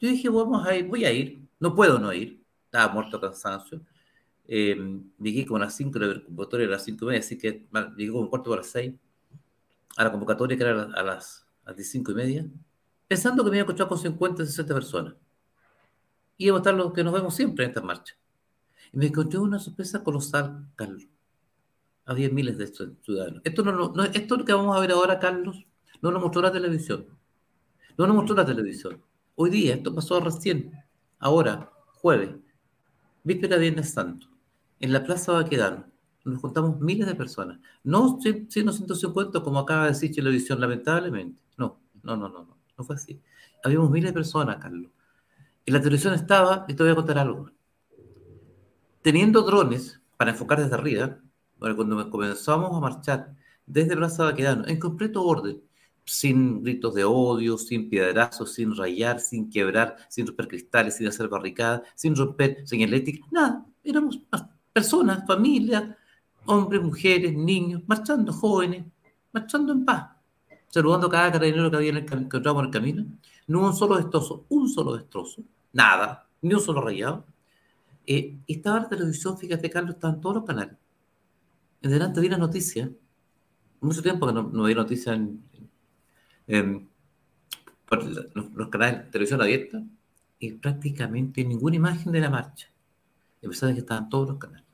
yo dije, vamos a ir, voy a ir, no puedo no ir, estaba muerto de cansancio. Eh, llegué como a las 5, la convocatoria a las 5 y media, así que llegué como un cuarto para las 6 a la convocatoria que era a las, a las 5 y media, pensando que me iba a encontrar con 50, 60 personas. Y iba a estar los que nos vemos siempre en estas marchas. Y me encontré una sorpresa colosal, Carlos. Había miles de ciudadanos. Esto, no, no, esto que vamos a ver ahora, Carlos, no lo mostró la televisión. No lo mostró la televisión. Hoy día, esto pasó recién, ahora, jueves, víspera de Viernes Santo, en la Plaza Baquedano, nos juntamos miles de personas. No 150 como acaba de decir Televisión, lamentablemente. No, no, no, no. no fue así. Habíamos miles de personas, Carlos. Y la televisión estaba, y te voy a contar algo, teniendo drones para enfocar desde arriba, cuando comenzamos a marchar desde Plaza Baquedano, en completo orden, sin gritos de odio, sin piedrazos, sin rayar, sin quebrar, sin romper cristales, sin hacer barricadas, sin romper señalética, nada. Éramos personas, familias, hombres, mujeres, niños, marchando, jóvenes, marchando en paz, saludando a cada carabinero que había en el, que en el camino. No un solo destrozo, un solo destrozo, nada, ni un solo rayado. Eh, estaba la televisión, fíjate, Carlos, estaban todos los canales. En delante vi la noticia, mucho tiempo que no, no vi noticias en, por los, canales de televisión abierta, y prácticamente ninguna imagen de la marcha. A pesar de que estaban todos los canales.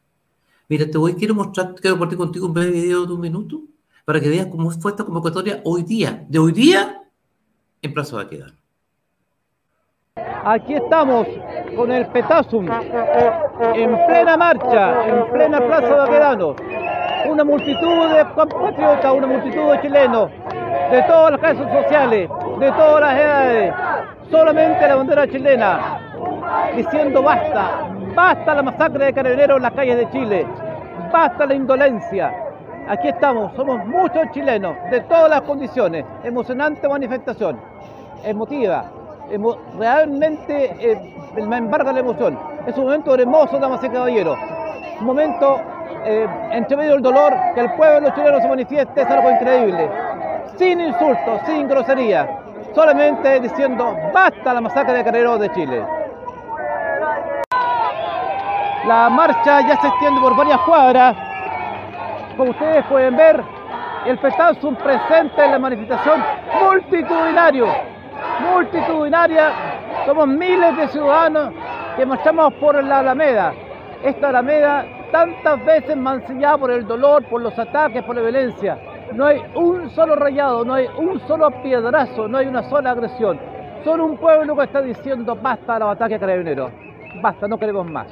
Mira, te voy, quiero mostrar, quiero compartir contigo un breve video de un minuto para que veas cómo fue esta convocatoria hoy día, de hoy día, en Plaza Baquedano. Aquí estamos con el Petasum en plena marcha, en plena Plaza Baquedano. Una multitud de compatriotas, una multitud de chilenos, de todas las clases sociales, de todas las edades, solamente la bandera chilena, diciendo basta, basta la masacre de carabineros en las calles de Chile, basta la indolencia. Aquí estamos, somos muchos chilenos, de todas las condiciones, emocionante manifestación, emotiva, realmente eh, me embarga la emoción. Es un momento hermoso, damas y caballeros, un momento eh, entre medio del dolor, que el pueblo chileno se manifieste es algo increíble sin insultos, sin grosería, solamente diciendo basta la masacre de Carrero de Chile. La marcha ya se extiende por varias cuadras. Como ustedes pueden ver, el un presente en la manifestación multitudinario, multitudinaria. Somos miles de ciudadanos que marchamos por la Alameda. Esta Alameda tantas veces mancillada por el dolor, por los ataques, por la violencia no hay un solo rayado, no hay un solo piedrazo, no hay una sola agresión. Solo un pueblo que está diciendo basta a los ataques carabineros. Basta, no queremos más.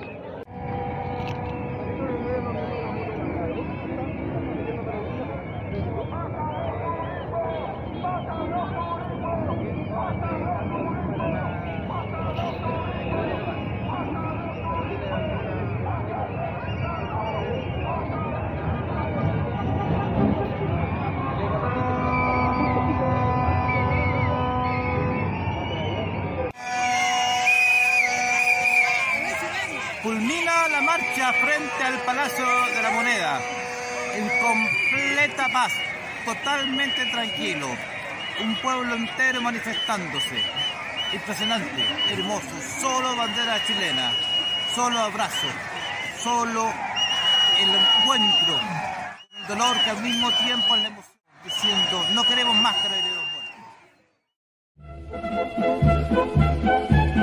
Totalmente tranquilo, un pueblo entero manifestándose. Impresionante, hermoso, solo bandera chilena, solo abrazo, solo el encuentro, el dolor que al mismo tiempo le hemos diciendo, no queremos más que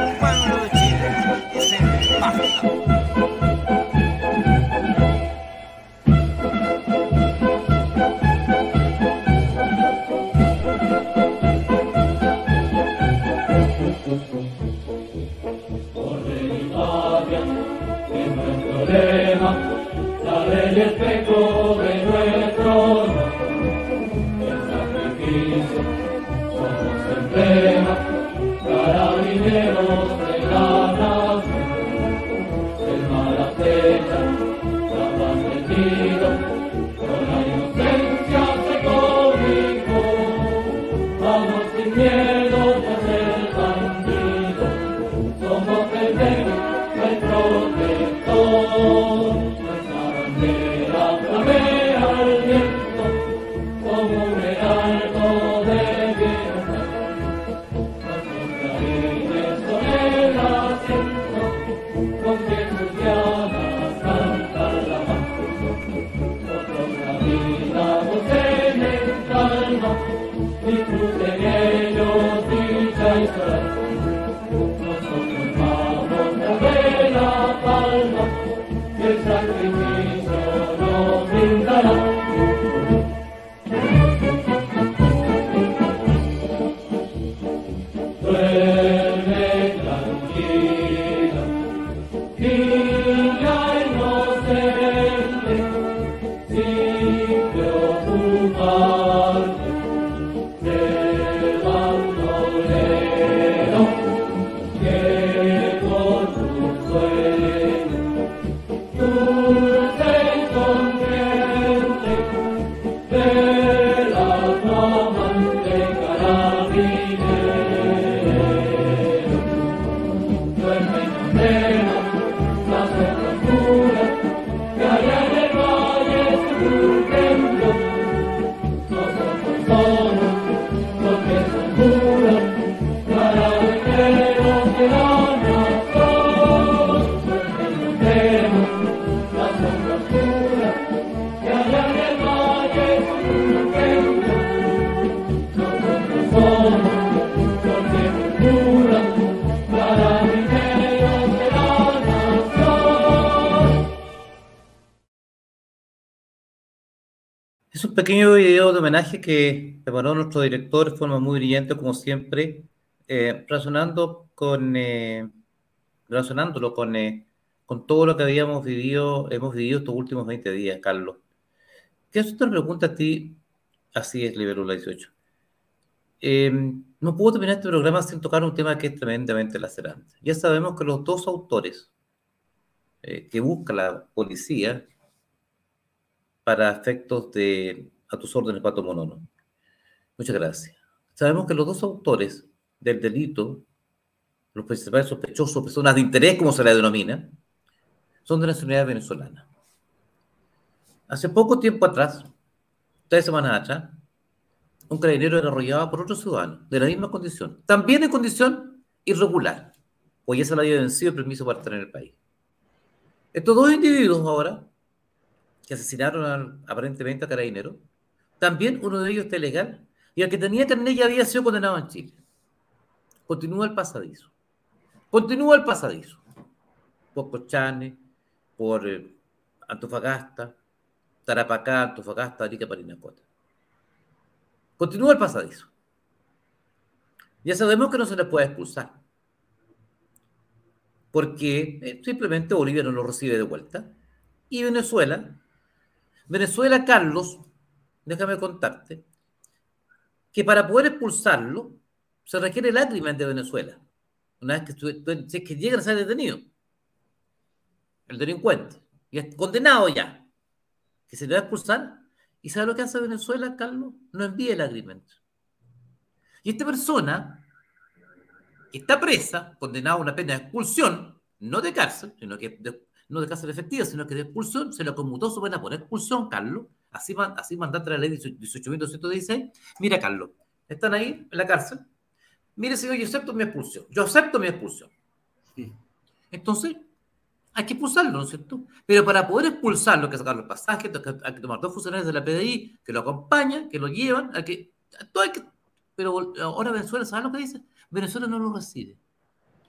El pueblo de Chile dice basta. Es un pequeño video de homenaje que preparó nuestro director de forma muy brillante, como siempre, eh, razonando con, eh, relacionándolo con, eh, con todo lo que habíamos vivido, hemos vivido estos últimos 20 días, Carlos. ¿Qué eso te pregunta a ti? Así es, Liberula 18. Eh, no puedo terminar este programa sin tocar un tema que es tremendamente lacerante. Ya sabemos que los dos autores eh, que busca la policía para efectos de a tus órdenes, Pato Monono. Muchas gracias. Sabemos que los dos autores del delito, los principales sospechosos, personas de interés, como se les denomina, son de nacionalidad venezolana. Hace poco tiempo atrás, tres semanas atrás, un carabinero era arrollado por otro ciudadano, de la misma condición, también en condición irregular, pues ya se le había vencido el permiso para estar en el país. Estos dos individuos ahora, que asesinaron al- aparentemente a carabinero, también uno de ellos está ilegal, y el que tenía carnet ya había sido condenado en Chile. Continúa el pasadizo. Continúa el pasadizo. Por Cochane, por eh, Antofagasta, Tarapacá, Antofagasta, Arica, Parinacota. Continúa el pasadizo. Ya sabemos que no se les puede expulsar. Porque eh, simplemente Bolivia no lo recibe de vuelta. Y Venezuela, Venezuela, Carlos, déjame contarte, que para poder expulsarlo se requiere agreement de Venezuela. Una vez que, llega a ser detenido, el delincuente, y es condenado ya, que se le va a expulsar. ¿Y sabe lo que hace Venezuela, Carlos? No envía el agreement. Y esta persona, que está presa, condenada a una pena de expulsión, no de cárcel, sino que no de cárcel efectiva, sino que de expulsión, se le conmutó su pena por expulsión, Carlos. Así, man- así mandata la ley 18.216. Mira, Carlos, están ahí en la cárcel. Mire, señor, yo acepto mi expulsión. Yo acepto mi expulsión. Entonces, hay que expulsarlo, ¿no es cierto? Pero para poder expulsarlo, hay que sacar los pasajes, hay que, tomar dos funcionarios de la PDI que lo acompañan, que lo llevan, hay que, todo hay que, pero ahora Venezuela, ¿sabes lo que dice? Venezuela no lo recibe.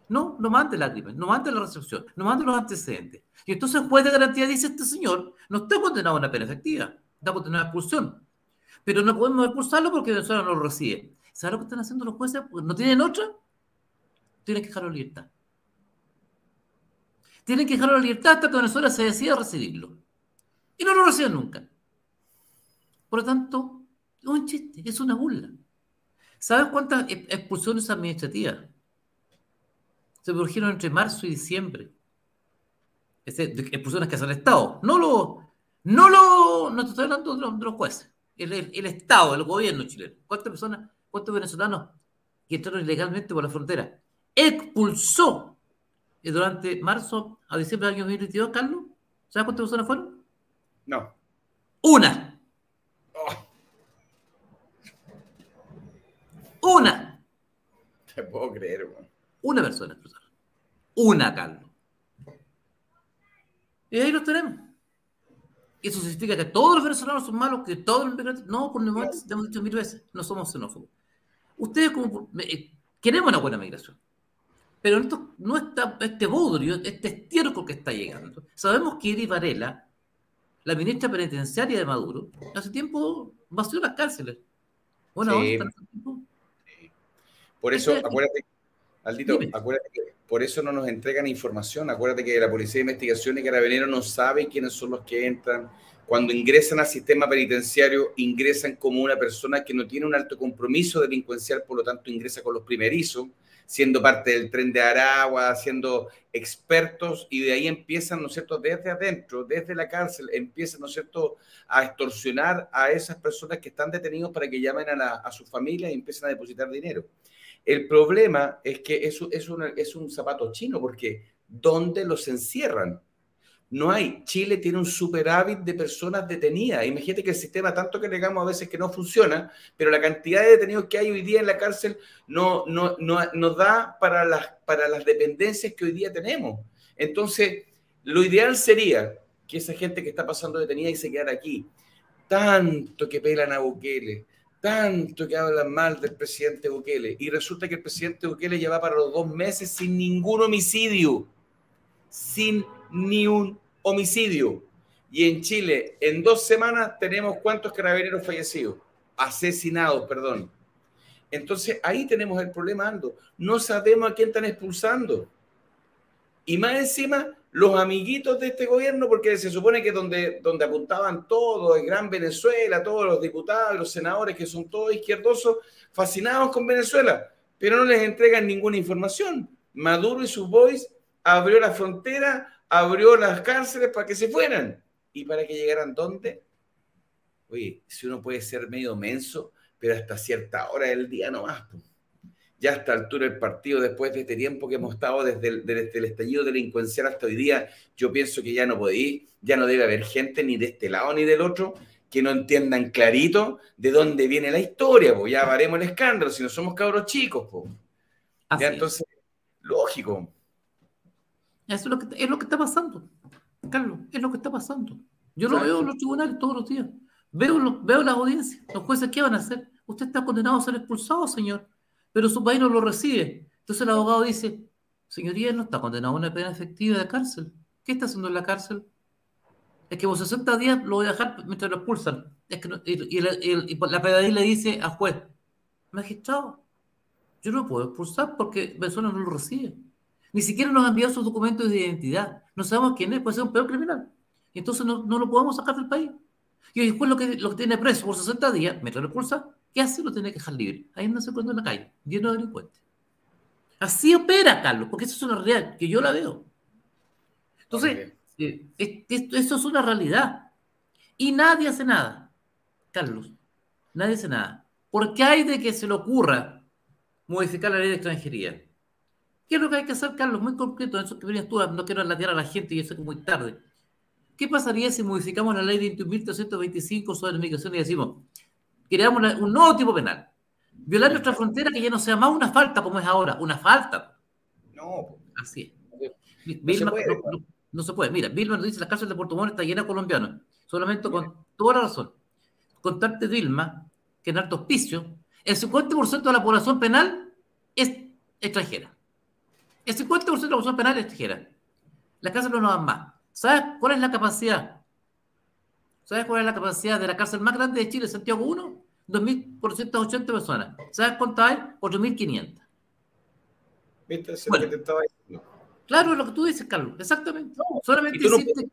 No, no mande agreement, no mande la recepción, no mande los antecedentes. Y entonces el juez de garantía dice, este señor no está condenado a una pena efectiva, está condenado a expulsión. Pero no podemos expulsarlo porque Venezuela no lo recibe. ¿Sabes lo que están haciendo los jueces? Porque no tienen otra. Tienen que dejarlo en libertad. Tienen que dejarlo en libertad hasta que Venezuela se decida recibirlo. Y no lo reciben nunca. Por lo tanto, es un chiste, es una burla. ¿Sabes cuántas e- expulsiones administrativas se produjeron entre marzo y diciembre? Expulsiones que hace el Estado. No lo, no lo, no estoy hablando de los, de los jueces. El, el- el Estado, el gobierno chileno. ¿Cuántas personas, cuántos venezolanos que entraron ilegalmente por la frontera expulsó eh, durante marzo a diciembre del año 2022, Carlos? ¿Sabes cuántas personas fueron? No. Una. Una. Te puedo creer, weón. Una persona expulsada. Una, Carlos. Y ahí los tenemos. ¿Eso significa que todos los venezolanos son malos? ¿Que todos los inmigrantes? No, por lo menos, te hemos dicho mil veces, no somos xenófobos. Ustedes como, eh, queremos una buena migración. Pero esto, no está, este bodrio, este estiércol que está llegando. Sabemos que Eri Varela, la ministra penitenciaria de Maduro, hace tiempo vació las cárceles. Bueno. Por eso, Este- acuérdate, Aldito, Dime. acuérdate que por eso no nos entregan información. Acuérdate que la Policía de Investigación y Carabineros no sabe quiénes son los que entran. Cuando ingresan al sistema penitenciario, ingresan como una persona que no tiene un alto compromiso delincuencial, por lo tanto ingresa con los primerizos, siendo parte del tren de Aragua, siendo expertos, y de ahí empiezan, ¿no es cierto?, desde adentro, desde la cárcel, empiezan, ¿no es cierto?, a extorsionar a esas personas que están detenidos para que llamen a, la- a su familia y empiecen a depositar dinero. El problema es que eso es, es un zapato chino, porque ¿dónde los encierran? No hay. Chile tiene un superávit de personas detenidas. Imagínate que el sistema, tanto que negamos a veces que no funciona, pero la cantidad de detenidos que hay hoy día en la cárcel no, no, no, no da para las, para las dependencias que hoy día tenemos. Entonces, Lo ideal sería que esa gente que está pasando detenida y se quedara aquí. Tanto que pelan a Bukele, tanto que hablan mal del presidente Bukele. Y resulta que el presidente Bukele lleva para los dos meses sin ningún homicidio. Sin ni un homicidio. Y en Chile, en dos semanas, tenemos cuántos carabineros fallecidos, asesinados, perdón. Entonces ahí tenemos el problema, Ando. No sabemos a quién están expulsando. Y más encima, los amiguitos de este gobierno, porque se supone que donde, donde apuntaban todos, el Gran Venezuela, todos los diputados, los senadores que son todos izquierdosos, fascinados con Venezuela, pero no les entregan ninguna información. Maduro y sus boys abrió la frontera, abrió las cárceles para que se fueran. ¿Y para que llegaran dónde? Oye, si uno puede ser medio menso, pero hasta cierta hora del día no más. pues. Ya a esta altura del partido, después de este tiempo que hemos estado desde el, desde el estallido delincuencial hasta hoy día, yo pienso que ya no podéis, ya no debe haber gente ni de este lado ni del otro que no entiendan clarito de dónde viene la historia, pues ya varemos el escándalo, si no somos cabros chicos, pues. Así Ya es. entonces, lógico. Eso es lo, que, es lo que está pasando, Carlos, es lo que está pasando. Yo lo veo en los tribunales todos los días. Veo, los- veo las audiencias. Los jueces, ¿qué van a hacer? Usted está condenado a ser expulsado, señor, pero su país no lo recibe. Entonces el abogado dice, señoría, no está condenado a una pena efectiva de cárcel. ¿Qué está haciendo en la cárcel? Es que vos 60 días lo voy a dejar mientras lo expulsan. Es que no- y, el- y la PDI le dice al juez, magistrado, yo no puedo expulsar porque Venezuela no lo recibe. Ni siquiera nos ha enviado sus documentos de identidad. No sabemos quién es, puede ser un peor criminal. Y entonces no, no lo podemos sacar del país. Y después lo que, lo que tiene preso por 60 días, mientras lo expulsa, ¿qué hace? Lo tiene que dejar libre. Ahí se cuenta en la calle, lleno de delincuentes. Así opera, Carlos, porque eso es una realidad que yo la veo. Entonces, eh, es- esto- es una realidad. Y nadie hace nada, Carlos. Nadie hace nada. ¿Por qué hay de que se le ocurra modificar la ley de extranjería? ¿Qué es lo que hay que hacer, Carlos? Muy concreto, en eso que venías tú, no quiero latear a la gente, sé que es muy tarde. ¿Qué pasaría si modificamos la ley 21.325 sobre la migración y decimos, creamos un nuevo tipo penal? Violar nuestra frontera que ya no sea más una falta como es ahora, una falta. No, Así es. no se Vilma, puede. no, no- no se puede. Mira, Vilma nos dice la cárcel de Puerto Montt está llena de colombianos. Solamente con toda la razón. Contarte, Vilma, que en alto hospicio, el 50% de la población penal es extranjera. El 50% de la población penal es extranjera. Las cárceles no dan más. ¿Sabes cuál es la capacidad? ¿Sabes cuál es la capacidad de la cárcel más grande de Chile, Santiago 1? 2.480 personas. ¿Sabes cuántas hay? 8.500. ¿Viste? Eso Bueno. lo que te estaba diciendo. Claro, es lo que tú dices, Carlos. Exactamente. Solamente y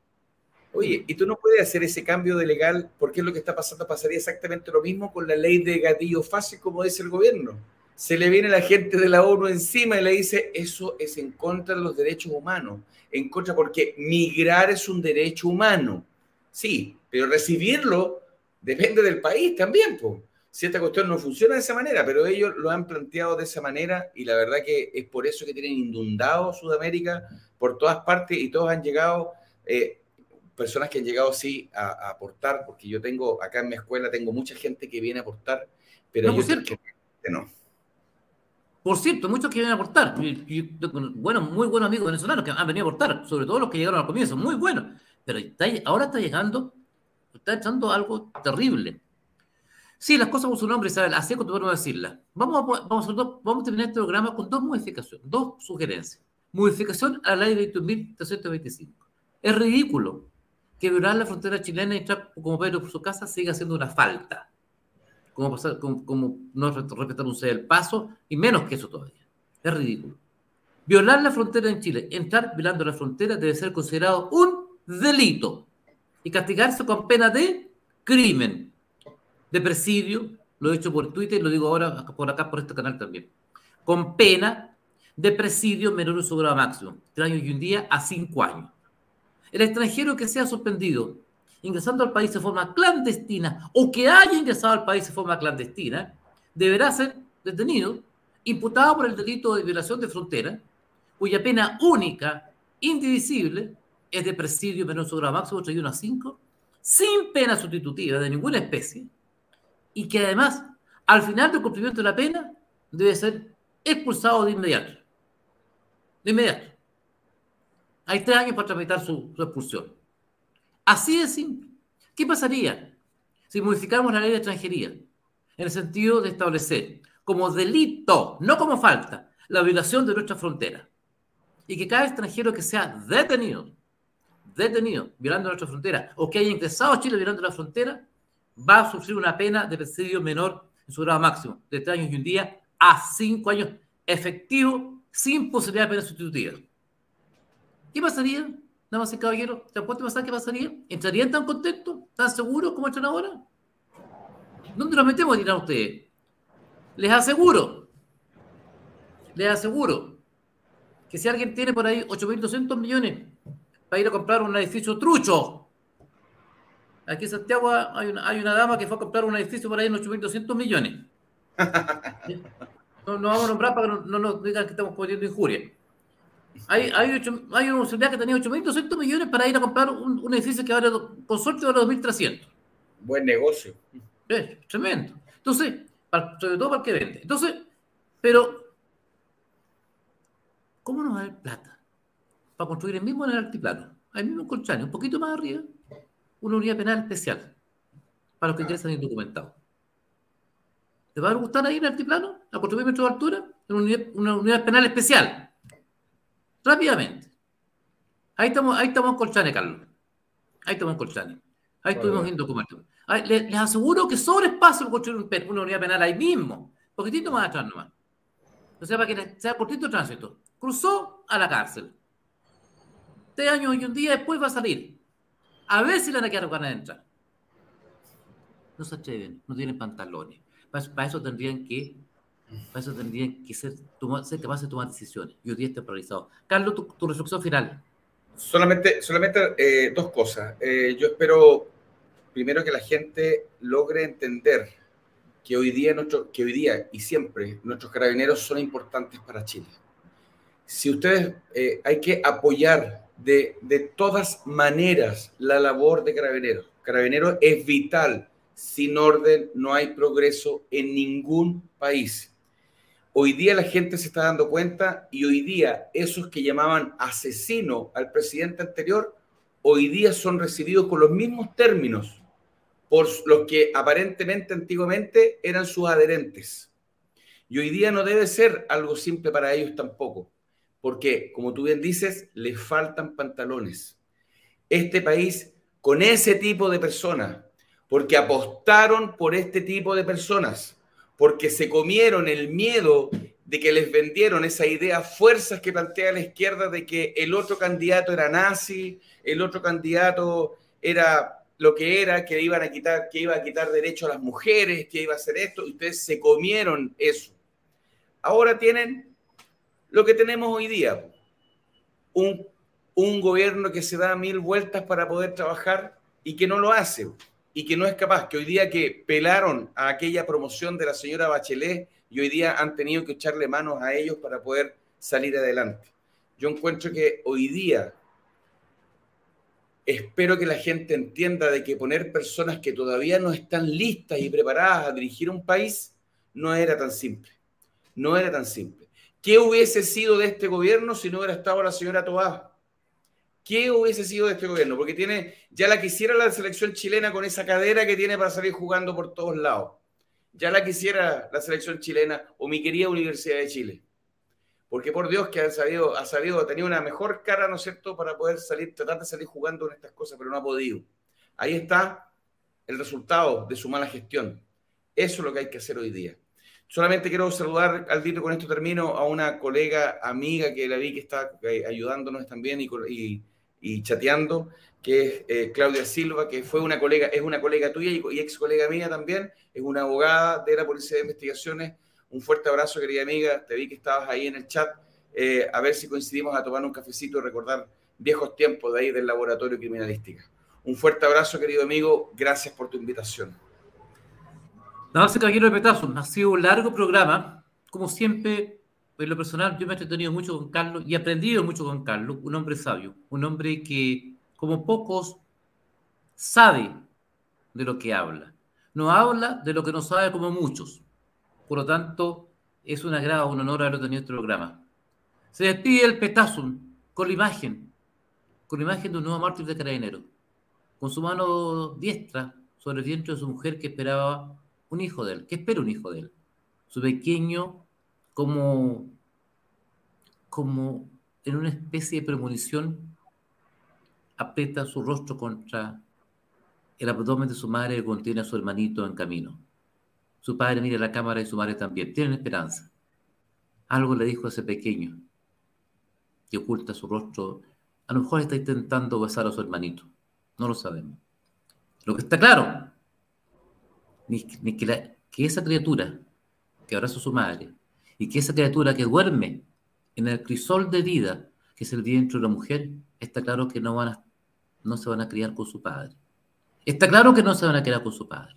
Oye, y tú no puedes hacer ese cambio de legal porque es lo que está pasando. Pasaría exactamente lo mismo con la ley de gatillo fácil, como dice el gobierno. Se le viene la gente de la ONU encima y le dice, eso es en contra de los derechos humanos. En contra, porque migrar es un derecho humano. Sí, pero recibirlo depende del país también, pues. Si esta cuestión no funciona de esa manera, pero ellos lo han planteado de esa manera y la verdad que es por eso que tienen inundado Sudamérica por todas partes y todos han llegado, eh, personas que han llegado sí a, a aportar, porque yo tengo acá en mi escuela, tengo mucha gente que viene a aportar, pero No, que no. Por cierto, muchos que a aportar. Bueno, muy buenos amigos venezolanos que han venido a aportar, sobre todo los que llegaron al comienzo, muy buenos. Pero está- ahora está llegando, está echando algo terrible. Sí, las cosas por su nombre, Isabel, así es como decirlas. Vamos a, vamos, a, vamos a terminar este programa con dos modificaciones, dos sugerencias. Modificación a la ley 21.325. Es ridículo que violar la frontera chilena y entrar como Pedro por su casa siga siendo una falta. Como, pasar, como, no re- respetar un del paso, y menos que eso todavía. Es ridículo. Violar la frontera en Chile, entrar violando la frontera debe ser considerado un delito y castigarse con pena de crimen, de presidio, lo he hecho por Twitter y lo digo ahora por acá, por este canal también, con pena de presidio menor de su grado máximo, tres años y un día a cinco años. El extranjero que sea sorprendido ingresando al país de forma clandestina o que haya ingresado al país de forma clandestina, deberá ser detenido, imputado por el delito de violación de frontera, cuya pena única, indivisible, es de presidio menor de su grado máximo, 31 a 5, sin pena sustitutiva de ninguna especie, y que además, al final del cumplimiento de la pena, debe ser expulsado de inmediato. De inmediato. Hay tres años para tramitar su, su expulsión. Así de simple. ¿Qué pasaría si modificamos la ley de extranjería en el sentido de establecer como delito, no como falta, la violación de nuestra frontera? Y que cada extranjero que sea detenido, detenido, violando nuestra frontera, o que haya ingresado a Chile violando la frontera, va a sufrir una pena de presidio menor en su grado máximo, de tres años y un día a cinco años efectivo, sin posibilidad de pena sustitutiva. ¿Qué pasaría, damas y caballeros? ¿Te puedes pensar qué pasaría? ¿Entrarían tan contentos, tan seguros como entran ahora? ¿Dónde nos metemos, dirán ustedes? Les aseguro, les aseguro que si alguien tiene por ahí 8.200 millones para ir a comprar un edificio trucho, aquí en Santiago hay una, hay una dama que fue a comprar un edificio por ahí en 8.200 millones. No, no vamos a nombrar para que no, no nos digan que estamos cometiendo injuria. Hay, hay, ocho- hay una universidad que tenía 8.200 millones para ir a comprar un, un edificio que vale, con suerte vale 2.300. Buen negocio. Es tremendo. Entonces, para- sobre todo para el que vende. Entonces, pero, ¿cómo nos va a dar plata? Para construir el mismo en el altiplano, el mismo en Colchane, un poquito más arriba, una unidad penal especial para los que ingresan indocumentados. ¿Te va a gustar ahí en el altiplano? A 4.000 metros de altura, en una unidad, una unidad penal especial. Rápidamente. Ahí estamos, ahí estamos en Colchane, Carlos. Ahí estamos en Colchane. Ahí estuvimos Bueno. indocumentados. Ay, le- les, aseguro que sobre espacio para construir un una unidad penal ahí mismo. Poquitito más atrás nomás. O sea, para que sea cortito el tránsito. Cruzó a la cárcel. Tres años y un día después va a salir. A ver si le van a quedar ganas de entrar. No se atreven, no tienen pantalones. Para eso tendrían que, para eso tendrían que ser, tomar- ser capaces de tomar decisiones. Y hoy día está paralizado. Carlos, tu, tu reflexión final. Solamente, solamente eh, dos cosas. Eh, yo espero, primero, que la gente logre entender que hoy día, nuestro, que hoy día y siempre nuestros carabineros son importantes para Chile. Si ustedes, eh, hay que apoyar de, de todas maneras la labor de carabineros. Carabineros es vital. Sin orden no hay progreso en ningún país. Hoy día la gente se está dando cuenta y hoy día esos que llamaban asesino al presidente anterior, hoy día son recibidos con los mismos términos por los que aparentemente antiguamente eran sus adherentes. Y hoy día no debe ser algo simple para ellos tampoco, porque, como tú bien dices, les faltan pantalones. Este país, con ese tipo de personas, porque apostaron por este tipo de personas, porque se comieron el miedo de que les vendieron esa idea fuerzas que plantea la izquierda de que el otro candidato era nazi, el otro candidato era lo que era, que iban a quitar, que iba a quitar derecho a las mujeres, que iba a hacer esto, y ustedes se comieron eso. Ahora tienen lo que tenemos hoy día, un, un gobierno que se da mil vueltas para poder trabajar y que no lo hace y que no es capaz, que hoy día que pelaron a aquella promoción de la señora Bachelet y hoy día han tenido que echarle manos a ellos para poder salir adelante. Yo encuentro que hoy día espero que la gente entienda de que poner personas que todavía no están listas y preparadas a dirigir un país no era tan simple. No era tan simple. ¿Qué hubiese sido de este gobierno si no hubiera estado la señora Tobá? ¿Qué hubiese sido de este gobierno? Porque tiene, ya la quisiera la selección chilena con esa cadera que tiene para salir jugando por todos lados. Ya la quisiera la selección chilena o mi querida Universidad de Chile. Porque por Dios que ha sabido, ha sabido, ha tenido una mejor cara, ¿no es cierto?, para poder salir, tratar de salir jugando en estas cosas, pero no ha podido. Ahí está el resultado de su mala gestión. Eso es lo que hay que hacer hoy día. Solamente quiero saludar, Aldito, con esto termino, a una colega, amiga que la vi que está eh, ayudándonos también y, y- y chateando, que es eh, Claudia Silva, que fue una colega, es una colega tuya y, y ex colega mía también, es una abogada de la Policía de Investigaciones. Un fuerte abrazo, querida amiga, te vi que estabas ahí en el chat. Eh, a ver si coincidimos a tomar un cafecito y recordar viejos tiempos de ahí del laboratorio criminalística. Un fuerte abrazo, querido amigo, gracias por tu invitación. Damas y caballeros de Petazo, ha sido un largo programa. Como siempre, en lo personal, yo me he entretenido mucho con Carlos y he aprendido mucho con Carlos, un hombre sabio, un hombre que, como pocos, sabe de lo que habla. No habla de lo que no sabe como muchos. Por lo tanto, es un agrado, un honor haberlo tenido en este programa. Se despide el Petazum con la imagen con la imagen de un nuevo mártir de carabinero, con su mano diestra sobre el vientre de su mujer que esperaba un hijo de él, que espera un hijo de él. Su pequeño como, como en una especie de premonición aprieta su rostro contra el abdomen de su madre que contiene a su hermanito en camino. Su padre mira la cámara y su madre también. Tienen esperanza. Algo le dijo a ese pequeño que oculta su rostro. A lo mejor está intentando besar a su hermanito. No lo sabemos. Lo que está claro, ni, que, la- que esa criatura que abraza a su madre y que esa criatura que duerme en el crisol de vida, que es el vientre de la mujer, está claro que no, van a, no se van a criar con su padre. Está claro que no se van a criar con su padre,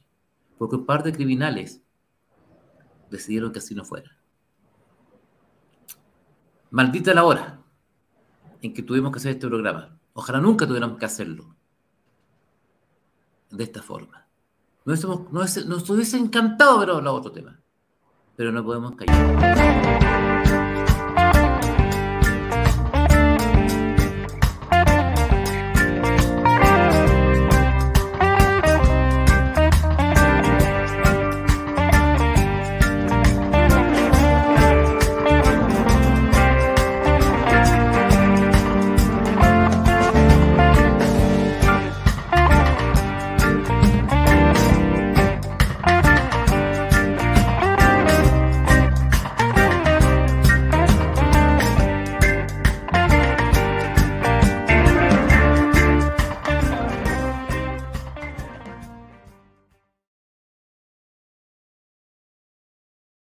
porque un par de criminales decidieron que así no fuera. Maldita la hora en que tuvimos que hacer este programa. Ojalá nunca tuviéramos que hacerlo de esta forma. Nos, hubiésemos- nos, nos hubiese encantado ver los otros temas, pero no podemos callar.